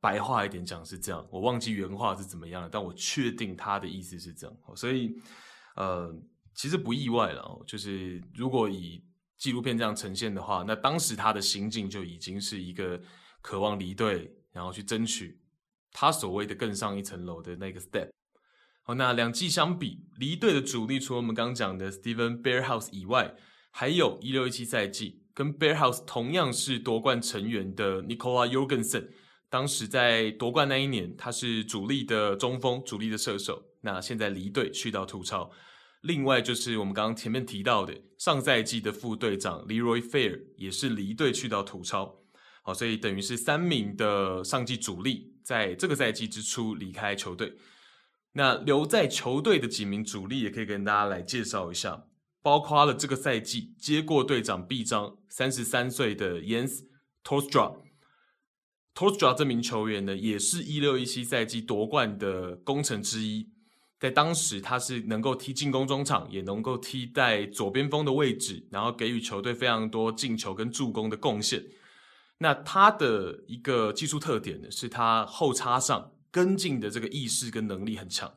白话一点讲是这样，我忘记原话是怎么样了，但我确定他的意思是这样。所以，呃。”其实不意外了哦，就是如果以纪录片这样呈现的话，那当时他的心境就已经是一个渴望离队，然后去争取他所谓的更上一层楼的那个 step。好，那两季相比，离队的主力除了我们刚刚讲的 Steven Bearhouse 以外，还有一六一七赛季跟 Bearhouse 同样是夺冠成员的 Nicola Jorgensen。当时在夺冠那一年，他是主力的中锋，主力的射手。那现在离队去到土超。另外就是我们刚刚前面提到的，上赛季的副队长 Leroy Fair 也是离队去到土超，好，所以等于是三名的上季主力在这个赛季之初离开球队。那留在球队的几名主力也可以跟大家来介绍一下，包括了这个赛季接过队长臂章三十三岁的 Yens Torstra。Torstra 这名球员呢，也是一六一七赛季夺冠的功臣之一。在当时他是能够踢进攻中场，也能够踢在左边锋的位置，然后给予球队非常多进球跟助攻的贡献。那他的一个技术特点呢，是他后插上跟进的这个意识跟能力很强。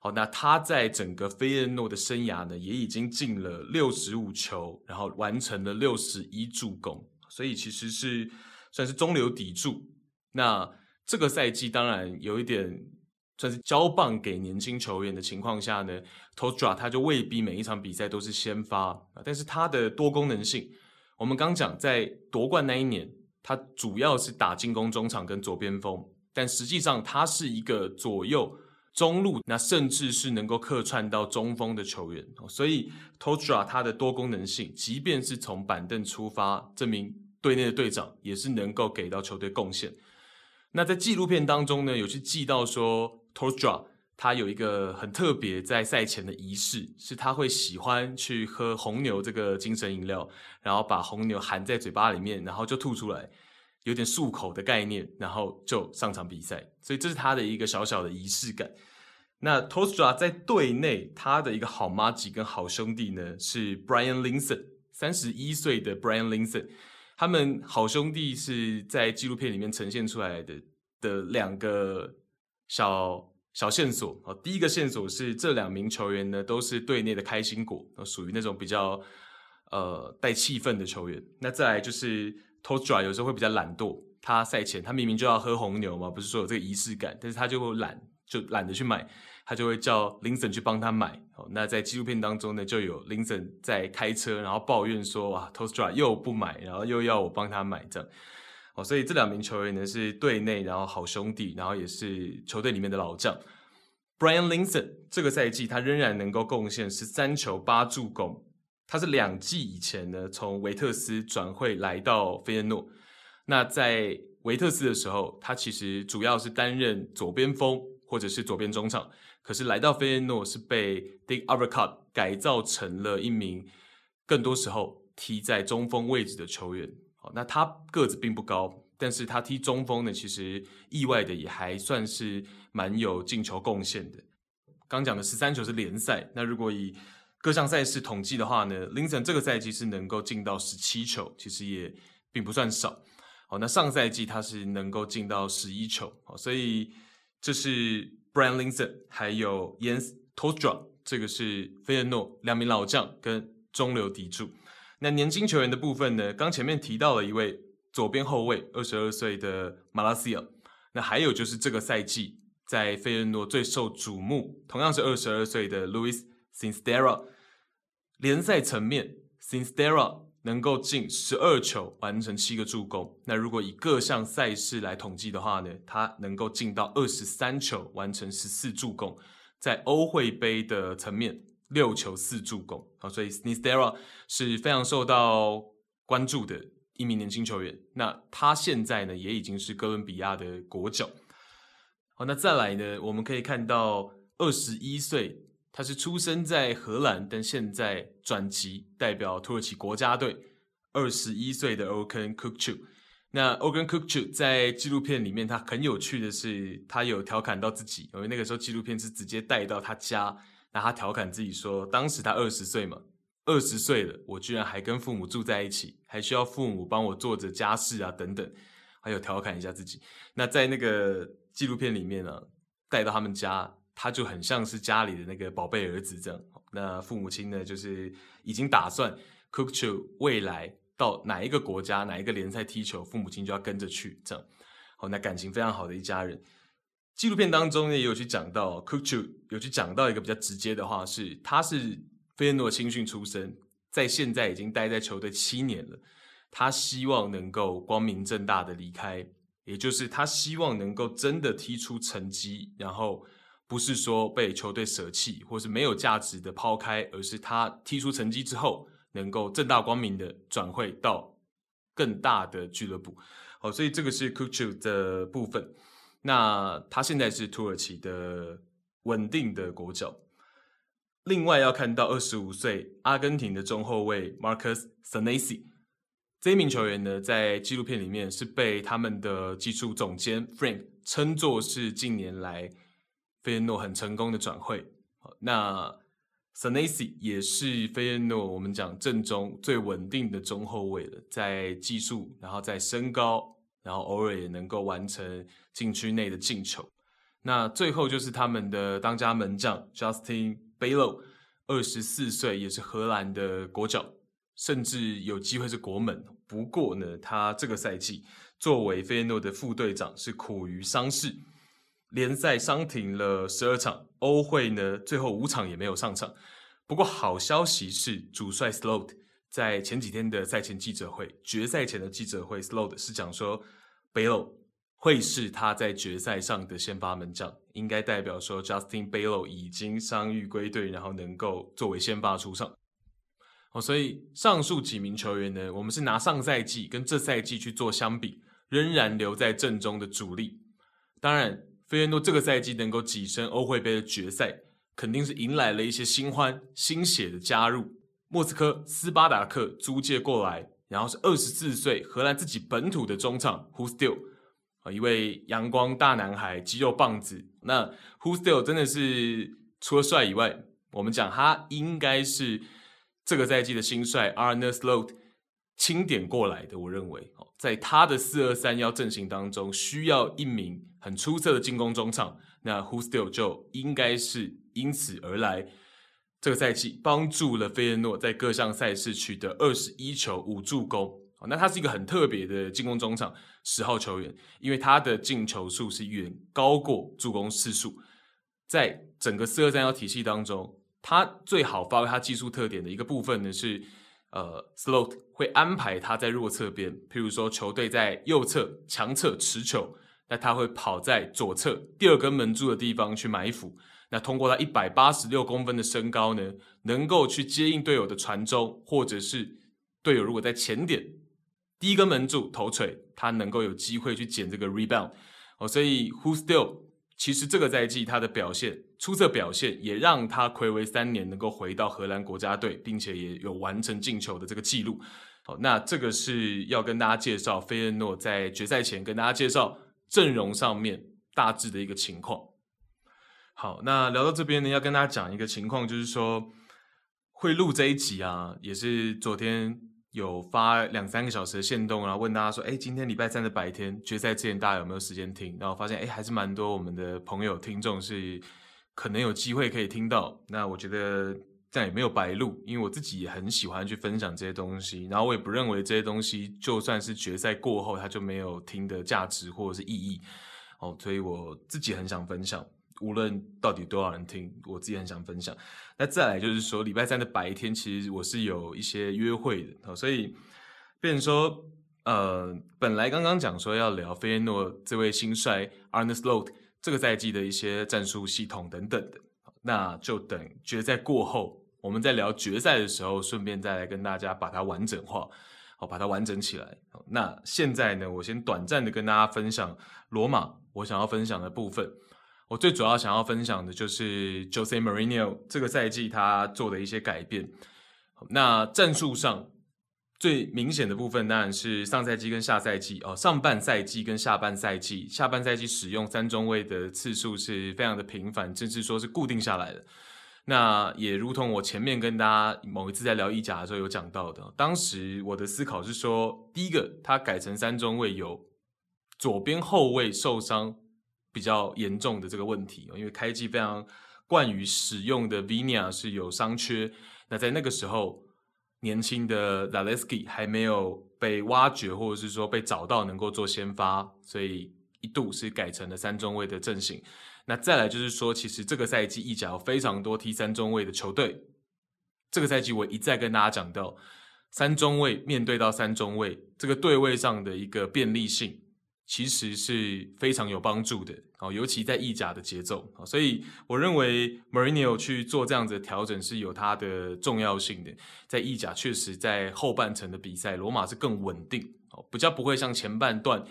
好，那他在整个费耶诺的生涯呢，也已经进了六十五球，然后完成了六十一助攻，所以其实是算是中流砥柱。那这个赛季当然有一点。算是交棒给年轻球员的情况下呢，Todra 他就未必每一场比赛都是先发啊，但是他的多功能性，我们刚讲在夺冠那一年，他主要是打进攻中场跟左边锋，但实际上他是一个左右中路，那甚至是能够客串到中锋的球员，所以 Todra 他的多功能性，即便是从板凳出发，证明队内的队长也是能够给到球队贡献。那在纪录片当中呢，有去记到说。Tolstra 他有一个很特别在赛前的仪式，是他会喜欢去喝红牛这个精神饮料，然后把红牛含在嘴巴里面，然后就吐出来，有点漱口的概念，然后就上场比赛。所以这是他的一个小小的仪式感。那 Tolstra 在队内他的一个好妈吉跟好兄弟呢，是 Brian Linson，三十一岁的 Brian Linson，他们好兄弟是在纪录片里面呈现出来的的两个。小小线索啊，第一个线索是这两名球员呢都是队内的开心果，属于那种比较呃带气氛的球员。那再来就是 Tolstra 有时候会比较懒惰，他赛前他明明就要喝红牛嘛，不是说有这个仪式感，但是他就会懒，就懒得去买，他就会叫林森去帮他买。那在纪录片当中呢，就有林森在开车，然后抱怨说哇 Tostra 又不买，然后又要我帮他买这样。哦，所以这两名球员呢是队内，然后好兄弟，然后也是球队里面的老将。Brian Linson 这个赛季他仍然能够贡献十三球八助攻，他是两季以前呢从维特斯转会来到费耶诺。那在维特斯的时候，他其实主要是担任左边锋或者是左边中场，可是来到费耶诺是被 Dick a v e r c u t 改造成了一名更多时候踢在中锋位置的球员。那他个子并不高，但是他踢中锋呢，其实意外的也还算是蛮有进球贡献的。刚讲的十三球是联赛，那如果以各项赛事统计的话呢，Linson 这个赛季是能够进到十七球，其实也并不算少。好，那上赛季他是能够进到十一球，好，所以这是 Brian Linson 还有 Jens Tolstra，这个是费耶诺两名老将跟中流砥柱。那年轻球员的部分呢？刚前面提到了一位左边后卫，二十二岁的马拉西尔。那还有就是这个赛季在费耶诺最受瞩目，同样是二十二岁的 Luis Sinisterra。联赛层面，Sinisterra 能够进十二球，完成七个助攻。那如果以各项赛事来统计的话呢，他能够进到二十三球，完成十四助攻。在欧会杯的层面。六球四助攻，好，所以 Sinisterra 是非常受到关注的一名年轻球员。那他现在呢，也已经是哥伦比亚的国脚。好，那再来呢，我们可以看到二十一岁，他是出生在荷兰，但现在转籍代表土耳其国家队。二十一岁的 Orkun Kukcu，那 Orkun Kukcu 在纪录片里面，他很有趣的是，他有调侃到自己，因为那个时候纪录片是直接带到他家。那他调侃自己说，当时他二十岁嘛，二十岁了，我居然还跟父母住在一起，还需要父母帮我做着家事啊，等等，还有调侃一下自己。那在那个纪录片里面呢、带到他们家，他就很像是家里的那个宝贝儿子这样。那父母亲呢，就是已经打算 Cook Chu 未来到哪一个国家、哪一个联赛踢球，父母亲就要跟着去这样。好，那感情非常好的一家人。纪录片当中呢，也有去讲到 Kukcu 有去讲到一个比较直接的话，是他是费耶诺青训出身，在现在已经待在球队七年了。他希望能够光明正大的离开，也就是他希望能够真的踢出成绩，然后不是说被球队舍弃或是没有价值的抛开，而是他踢出成绩之后，能够正大光明的转会到更大的俱乐部。好，所以这个是 Kukcu 的部分。那他现在是土耳其的稳定的国脚。另外要看到二十五岁阿根廷的中后卫 Marcus Senesi 这名球员呢，在纪录片里面是被他们的技术总监 Frank 称作是近年来费耶诺很成功的转会。那 Senesi 也是费耶诺我们讲阵中最稳定的中后卫了，在技术，然后在身高，然后偶尔也能够完成禁区内的进球。那最后就是他们的当家门将 Justin Bijlow，二十四岁，也是荷兰的国脚，甚至有机会是国门。不过呢，他这个赛季作为费耶诺的副队长是苦于伤势，联赛伤停了十二场，欧会呢最后五场也没有上场。不过好消息是，主帅 Slot 在前几天的赛前记者会，决赛前的记者会，Slot 是讲说 Belo 会是他在决赛上的先发门将，应该代表说 Justin Bijlow 已经伤愈归队，然后能够作为先发出场。哦，所以上述几名球员呢，我们是拿上赛季跟这赛季去做相比，仍然留在阵中的主力。当然，费耶诺这个赛季能够跻身欧会杯的决赛，肯定是迎来了一些新欢、新血的加入。莫斯科斯巴达克租借过来，然后是二十四岁荷兰自己本土的中场 Who Still 啊，一位阳光大男孩、肌肉棒子。那 Who Still 真的是除了帅以外，我们讲他应该是。这个赛季的新帅 Arne Slot 钦点过来的，我认为，在他的四二三幺阵型当中，需要一名很出色的进攻中场，那 Who Still 就应该是因此而来。这个赛季帮助了费耶诺在各项赛事取得二十一球五助攻，那他是一个很特别的进攻中场十号球员，因为他的进球数是远高过助攻次数，在整个四二三幺体系当中。他最好发挥他技术特点的一个部分呢，是呃，Slot 会安排他在弱侧边，譬如说球队在右侧强侧持球，那他会跑在左侧第二根门柱的地方去埋伏。那通过他一百八十六公分的身高呢，能够去接应队友的传中，或者是队友如果在前点第一根门柱头锤，他能够有机会去捡这个 rebound。哦，所以 who still 其实这个赛季他的表现出色，表现也让他睽违三年能够回到荷兰国家队，并且也有完成进球的这个记录。好，那这个是要跟大家介绍费耶诺在决赛前跟大家介绍阵容上面大致的一个情况。好，那聊到这边呢，要跟大家讲一个情况，就是说会录这一集啊，也是昨天。有发两三个小时的限动，然后问大家说：“哎，今天礼拜三的白天决赛之前，大家有没有时间听？”然后发现，哎，还是蛮多我们的朋友听众是可能有机会可以听到。那我觉得这样也没有白录，因为我自己也很喜欢去分享这些东西。然后我也不认为这些东西就算是决赛过后，它就没有听的价值或者是意义。哦，所以我自己很想分享。无论到底多少人听，我自己很想分享。那再来就是说，礼拜三的白天，其实我是有一些约会的，哦所以变成说，呃，本来刚刚讲说要聊费耶诺这位新帅 Arne Slot 这个赛季的一些战术系统等等的，那就等决赛过后，我们在聊决赛的时候，顺便再来跟大家把它完整化，好，把它完整起来。那现在呢，我先短暂的跟大家分享罗马我想要分享的部分。我最主要想要分享的就是 Jose Mourinho 这个赛季他做的一些改变。那战术上最明显的部分当然是上赛季跟下赛季哦，上半赛季跟下半赛季，下半赛季使用三中卫的次数是非常的频繁，甚至说是固定下来的。那也如同我前面跟大家某一次在聊意甲的时候有讲到的，当时我的思考是说，第一个他改成三中卫有左边后卫受伤。比较严重的这个问题，因为开季非常惯于使用的 Viña 是有伤缺，那在那个时候，年轻的 Zaleski 还没有被挖掘，或者是说被找到能够做先发，所以一度是改成了三中卫的阵型。那再来就是说，其实这个赛季意甲有非常多踢三中卫的球队，这个赛季我一再跟大家讲到，三中卫面对到三中卫这个对位上的一个便利性。其实是非常有帮助的，尤其在意甲的节奏啊，所以我认为 Mourinho 去做这样子的调整是有它的重要性的。在意甲确实在后半程的比赛，罗马是更稳定哦，比较不会像前半段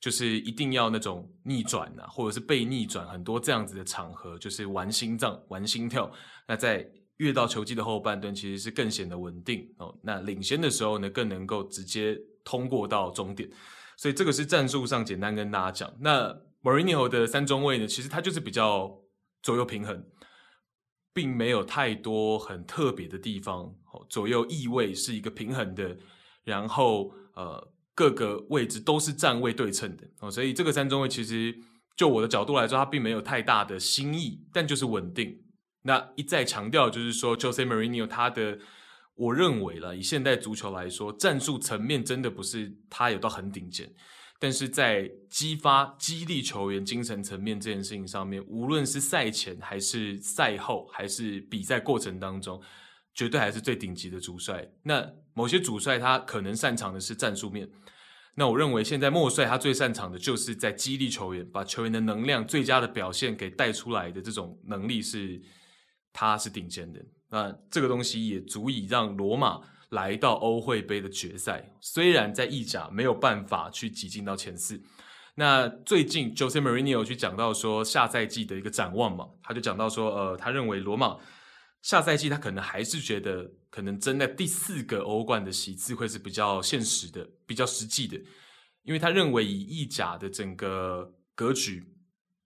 就是一定要那种逆转啊，或者是被逆转很多这样子的场合，就是玩心脏、玩心跳。那在越到球季的后半段，其实是更显得稳定哦。那领先的时候呢，更能够直接通过到终点。所以这个是战术上简单跟大家讲。那 Mourinho 的三中卫呢，其实他就是比较左右平衡，并没有太多很特别的地方。左右翼位是一个平衡的，然后呃各个位置都是站位对称的哦，所以这个三中卫其实就我的角度来说，它并没有太大的新意，但就是稳定。那一再强调就是说，Jose Mourinho 他的。我认为了，以现代足球来说，战术层面真的不是他有到很顶尖，但是在激发、激励球员精神层面这件事情上面，无论是赛前还是赛后，还是比赛过程当中，绝对还是最顶级的主帅。那某些主帅他可能擅长的是战术面，那我认为现在莫帅他最擅长的就是在激励球员，把球员的能量最佳的表现给带出来的这种能力是，他是顶尖的。那这个东西也足以让罗马来到欧会杯的决赛，虽然在意甲没有办法去挤进到前四。那最近 Jose Mourinho 去讲到说下赛季的一个展望嘛，他就讲到说，呃，他认为罗马下赛季他可能还是觉得可能争在第四个欧冠的席次会是比较现实的、比较实际的，因为他认为以意甲的整个格局，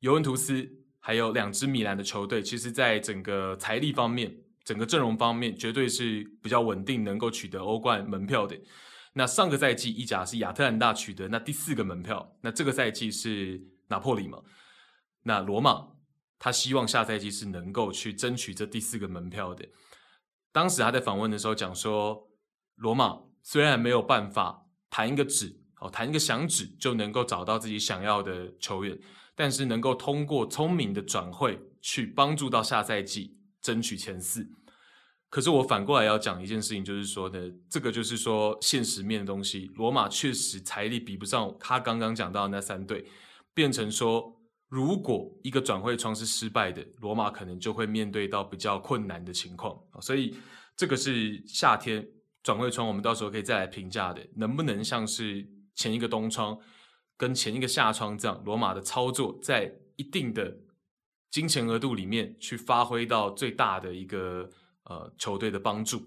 尤文图斯还有两支米兰的球队，其实在整个财力方面。整个阵容方面绝对是比较稳定，能够取得欧冠门票的。那上个赛季意甲是亚特兰大取得那第四个门票，那这个赛季是拿破里嘛？那罗马他希望下赛季是能够去争取这第四个门票的。当时他在访问的时候讲说，罗马虽然没有办法弹一个指哦，弹一个响指就能够找到自己想要的球员，但是能够通过聪明的转会去帮助到下赛季争取前四。可是我反过来要讲一件事情，就是说呢，这个就是说现实面的东西。罗马确实财力比不上他刚刚讲到那三队，变成说，如果一个转会窗是失败的，罗马可能就会面对到比较困难的情况。所以这个是夏天转会窗，我们到时候可以再来评价的，能不能像是前一个冬窗跟前一个夏窗这样，罗马的操作在一定的金钱额度里面去发挥到最大的一个。呃，球队的帮助，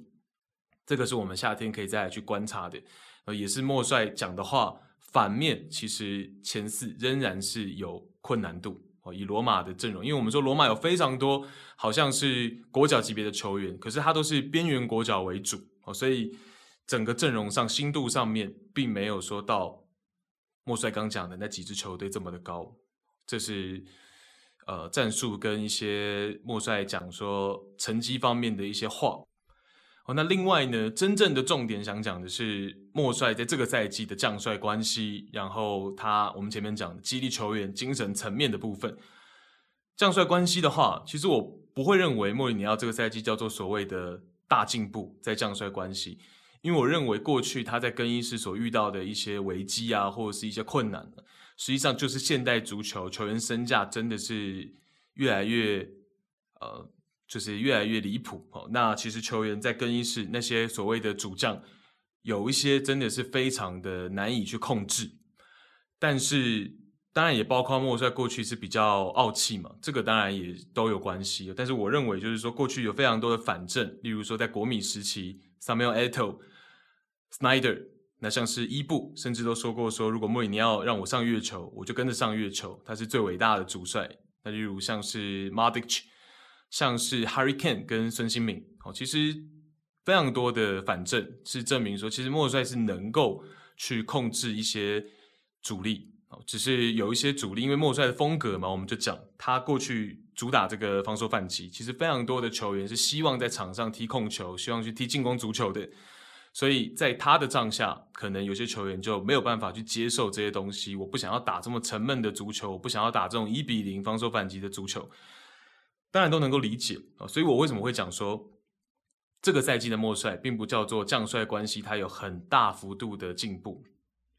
这个是我们夏天可以再来去观察的。呃，也是莫帅讲的话，反面其实前四仍然是有困难度哦。以罗马的阵容，因为我们说罗马有非常多好像是国脚级别的球员，可是他都是边缘国脚为主哦，所以整个阵容上深度上面并没有说到莫帅刚讲的那几支球队这么的高，这是。呃，战术跟一些莫帅讲说成绩方面的一些话。哦，那另外呢，真正的重点想讲的是莫帅在这个赛季的将帅关系，然后他我们前面讲的激励球员精神层面的部分。将帅关系的话，其实我不会认为莫里尼奥这个赛季叫做所谓的大进步在将帅关系，因为我认为过去他在更衣室所遇到的一些危机啊，或者是一些困难。实际上就是现代足球球员身价真的是越来越，呃，就是越来越离谱哦。那其实球员在更衣室那些所谓的主将，有一些真的是非常的难以去控制。但是当然也包括莫帅过去是比较傲气嘛，这个当然也都有关系。但是我认为就是说过去有非常多的反证，例如说在国米时期，Samuel Eto、Snyder。那像是伊布，甚至都说过说，如果莫里尼奥让我上月球，我就跟着上月球。他是最伟大的主帅。那例如像是 m a d i c 像是 Harry Kane 跟孙兴慜，哦，其实非常多的反证是证明说，其实莫帅是能够去控制一些主力。哦，只是有一些主力，因为莫帅的风格嘛，我们就讲他过去主打这个防守反击，其实非常多的球员是希望在场上踢控球，希望去踢进攻足球的。所以在他的帐下，可能有些球员就没有办法去接受这些东西。我不想要打这么沉闷的足球，我不想要打这种一比零防守反击的足球，当然都能够理解啊。所以我为什么会讲说，这个赛季的莫帅并不叫做将帅关系，他有很大幅度的进步。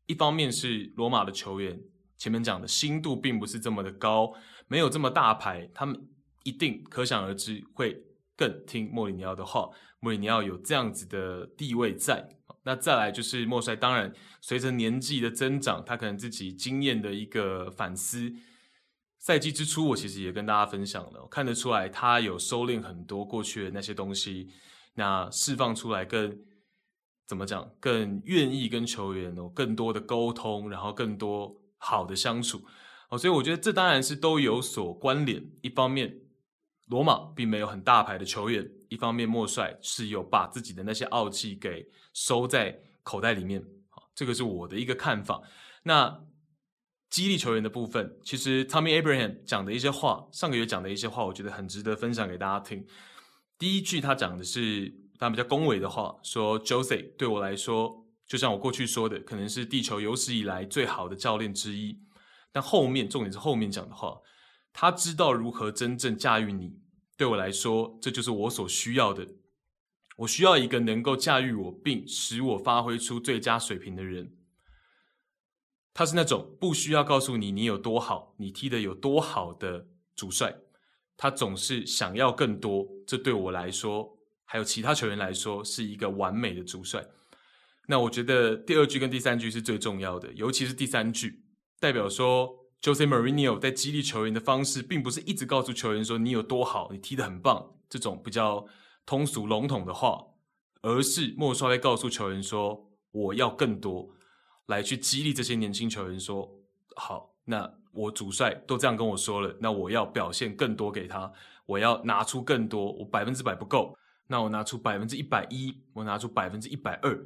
一方面是罗马的球员前面讲的心度并不是这么的高，没有这么大牌，他们一定可想而知会更听莫里尼奥的话。莫里尼奥有这样子的地位在，那再来就是莫帅。当然，随着年纪的增长，他可能自己经验的一个反思。赛季之初，我其实也跟大家分享了，看得出来他有收敛很多过去的那些东西，那释放出来更怎么讲，更愿意跟球员有更多的沟通，然后更多好的相处。哦，所以我觉得这当然是都有所关联。一方面，罗马并没有很大牌的球员，一方面莫帅是有把自己的那些傲气给收在口袋里面，这个是我的一个看法。那激励球员的部分，其实 Tommy Abraham 讲的一些话，上个月讲的一些话，我觉得很值得分享给大家听。第一句他讲的是他比较恭维的话，说 Jose 对我来说，就像我过去说的，可能是地球有史以来最好的教练之一。但后面重点是后面讲的话，他知道如何真正驾驭你。对我来说，这就是我所需要的。我需要一个能够驾驭我并使我发挥出最佳水平的人。他是那种不需要告诉你你有多好，你踢得有多好的主帅。他总是想要更多。这对我来说，还有其他球员来说，是一个完美的主帅。那我觉得第二句跟第三句是最重要的，尤其是第三句。代表说，Jose Mourinho 在激励球员的方式，并不是一直告诉球员说你有多好，你踢得很棒这种比较通俗笼统的话，而是莫帅会告诉球员说，我要更多，来去激励这些年轻球员说，好，那我主帅都这样跟我说了，那我要表现更多给他，我要拿出更多，我百分之百不够，那我拿出百分之一百一，我拿出百分之一百二，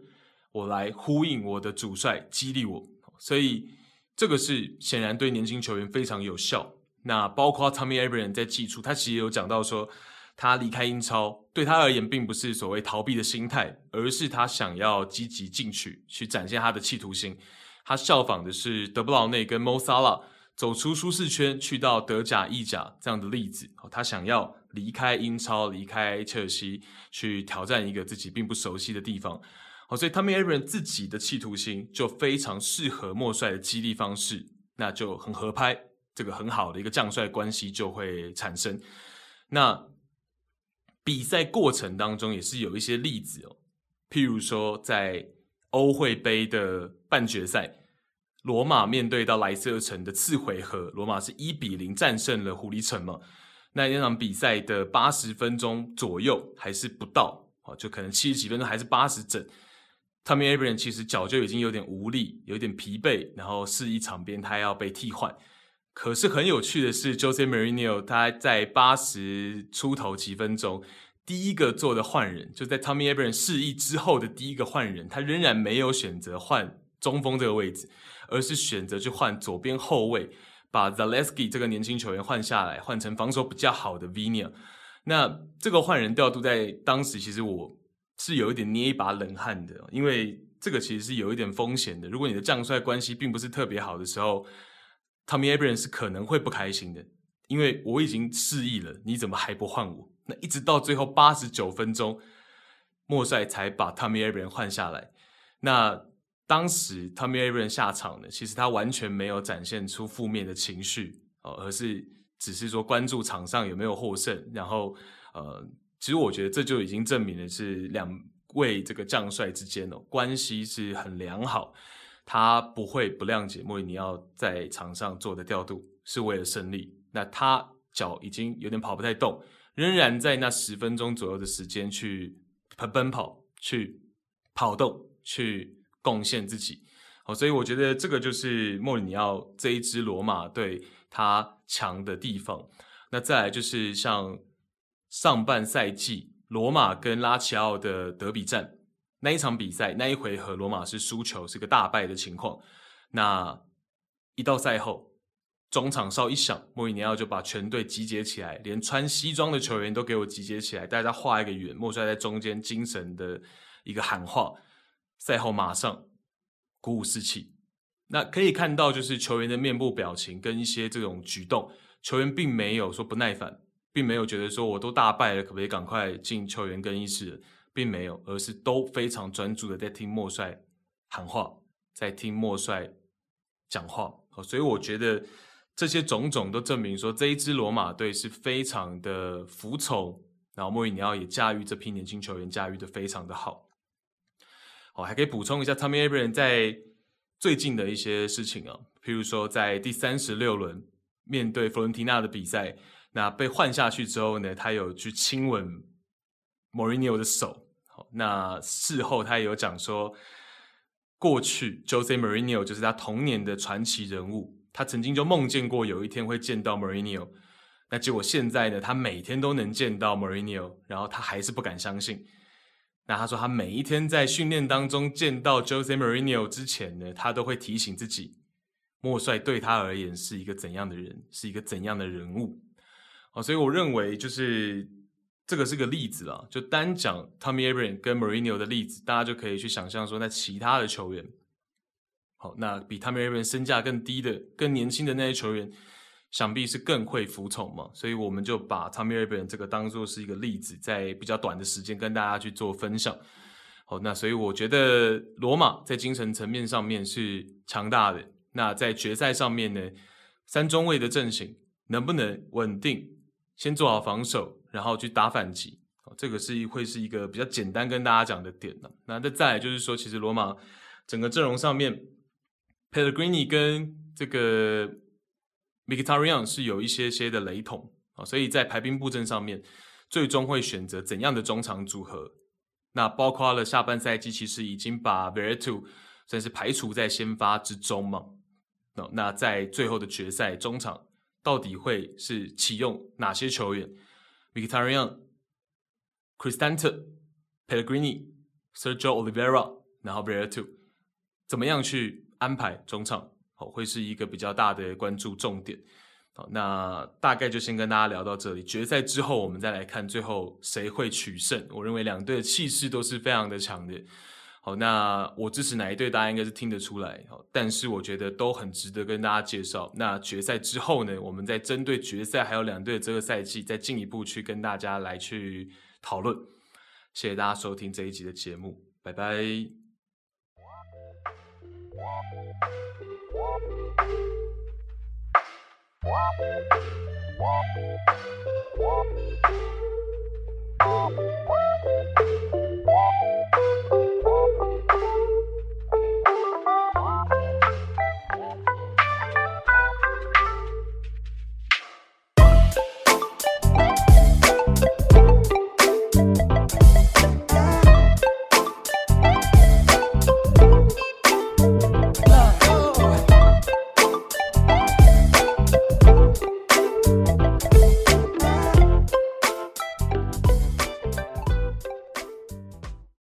我来呼应我的主帅，激励我，所以。这个是显然对年轻球员非常有效。那包括 Tommy Abraham 在季初，他其实有讲到说，他离开英超对他而言并不是所谓逃避的心态，而是他想要积极进取，去展现他的企图心。他效仿的是德布劳内跟 Mo Salah 走出舒适圈，去到德甲、意甲这样的例子。他想要离开英超，离开切尔西，去挑战一个自己并不熟悉的地方。好，所以 Tommy Abraham 自己的企图心就非常适合莫帅的激励方式，那就很合拍，这个很好的一个将帅关系就会产生。那比赛过程当中也是有一些例子哦，譬如说在欧会杯的半决赛，罗马面对到莱斯特城的次回合，罗马是一比零战胜了狐狸城嘛。那那场比赛的八十分钟左右还是不到，就可能七十几分钟还是八十整。Tommy Abraham 其实脚就已经有点无力，有点疲惫，然后示意场边他要被替换。可是很有趣的是，Jose Mourinho 他在八十出头几分钟第一个做的换人，就在 Tommy Abraham 示意之后的第一个换人，他仍然没有选择换中锋这个位置，而是选择去换左边后卫，把 Zaleski 这个年轻球员换下来，换成防守比较好的 Vina。那这个换人调度在当时，其实我。是有一点捏一把冷汗的，因为这个其实是有一点风险的。如果你的将帅关系并不是特别好的时候，Tommy Abraham 是可能会不开心的，因为我已经示意了，你怎么还不换我？那一直到最后八十九分钟，莫帅才把 Tommy Abraham 换下来。那当时 Tommy Abraham 下场呢，其实他完全没有展现出负面的情绪哦，而是只是说关注场上有没有获胜，然后呃。其实我觉得这就已经证明了是两位这个将帅之间的关系是很良好，他不会不谅解莫里尼奥在场上做的调度是为了胜利。那他脚已经有点跑不太动，仍然在那十分钟左右的时间去奔跑、去跑动、去贡献自己。好，所以我觉得这个就是莫里尼奥这一支罗马队他强的地方。那再来就是像。上半赛季，罗马跟拉齐奥的德比战那一场比赛，那一回合罗马是输球，是个大败的情况。那一到赛后，中场哨一响，莫里尼奥就把全队集结起来，连穿西装的球员都给我集结起来，大家画一个圆，莫帅在中间精神的一个喊话。赛后马上鼓舞士气。那可以看到，就是球员的面部表情跟一些这种举动，球员并没有说不耐烦。并没有觉得说我都大败了，可不可以赶快进球员更衣室？并没有，而是都非常专注的在听莫帅喊话，在听莫帅讲话。所以我觉得这些种种都证明说，这一支罗马队是非常的服从，然后莫里尼奥也驾驭这批年轻球员，驾驭的非常的好。好，还可以补充一下，Tommy Abraham 在最近的一些事情啊，譬如说在第三十六轮面对佛伦提纳的比赛。那被换下去之后呢，他有去亲吻莫里尼奥的手。那事后他也有讲说，过去 Jose Mourinho 就是他童年的传奇人物。他曾经就梦见过有一天会见到莫里尼奥。那结果现在呢，他每天都能见到 Mourinho，然后他还是不敢相信。那他说，他每一天在训练当中见到 Jose Mourinho 之前呢，他都会提醒自己，莫帅对他而言是一个怎样的人，是一个怎样的人物。哦，所以我认为就是这个是个例子啦。就单讲 Tommy Abraham 跟 Marino 的例子，大家就可以去想象说，那其他的球员，好，那比 Tommy Abraham 身价更低的、更年轻的那些球员。想必是更会服从嘛，所以我们就把 Tommy Abraham 这个当做是一个例子，在比较短的时间跟大家去做分享。好，那所以我觉得罗马在精神层面上面是强大的。那在决赛上面呢，三中卫的阵型能不能稳定，先做好防守，然后去打反击？哦这个是会是一个比较简单跟大家讲的点呢。那再再来就是说，其实罗马整个阵容上面，Pellegrini 跟这个。m i k i t a r i a n 是有一些些的雷同啊，所以在排兵布阵上面，最终会选择怎样的中场组合？那包括了下半赛季其实已经把 Veretout 算是排除在先发之中嘛。那在最后的决赛中场到底会是启用哪些球员？Mkhitaryan、Cristante、Pellegrini、Sergio Oliveira，然后 Bareto，怎么样去安排中场？好，会是一个比较大的关注重点。好，那大概就先跟大家聊到这里。决赛之后，我们再来看最后谁会取胜。我认为两队的气势都是非常的强的。好，那我支持哪一队，大家应该是听得出来。好，但是我觉得都很值得跟大家介绍。那决赛之后呢，我们再针对决赛还有两队的这个赛季，再进一步去跟大家来去讨论。谢谢大家收听这一集的节目，拜拜。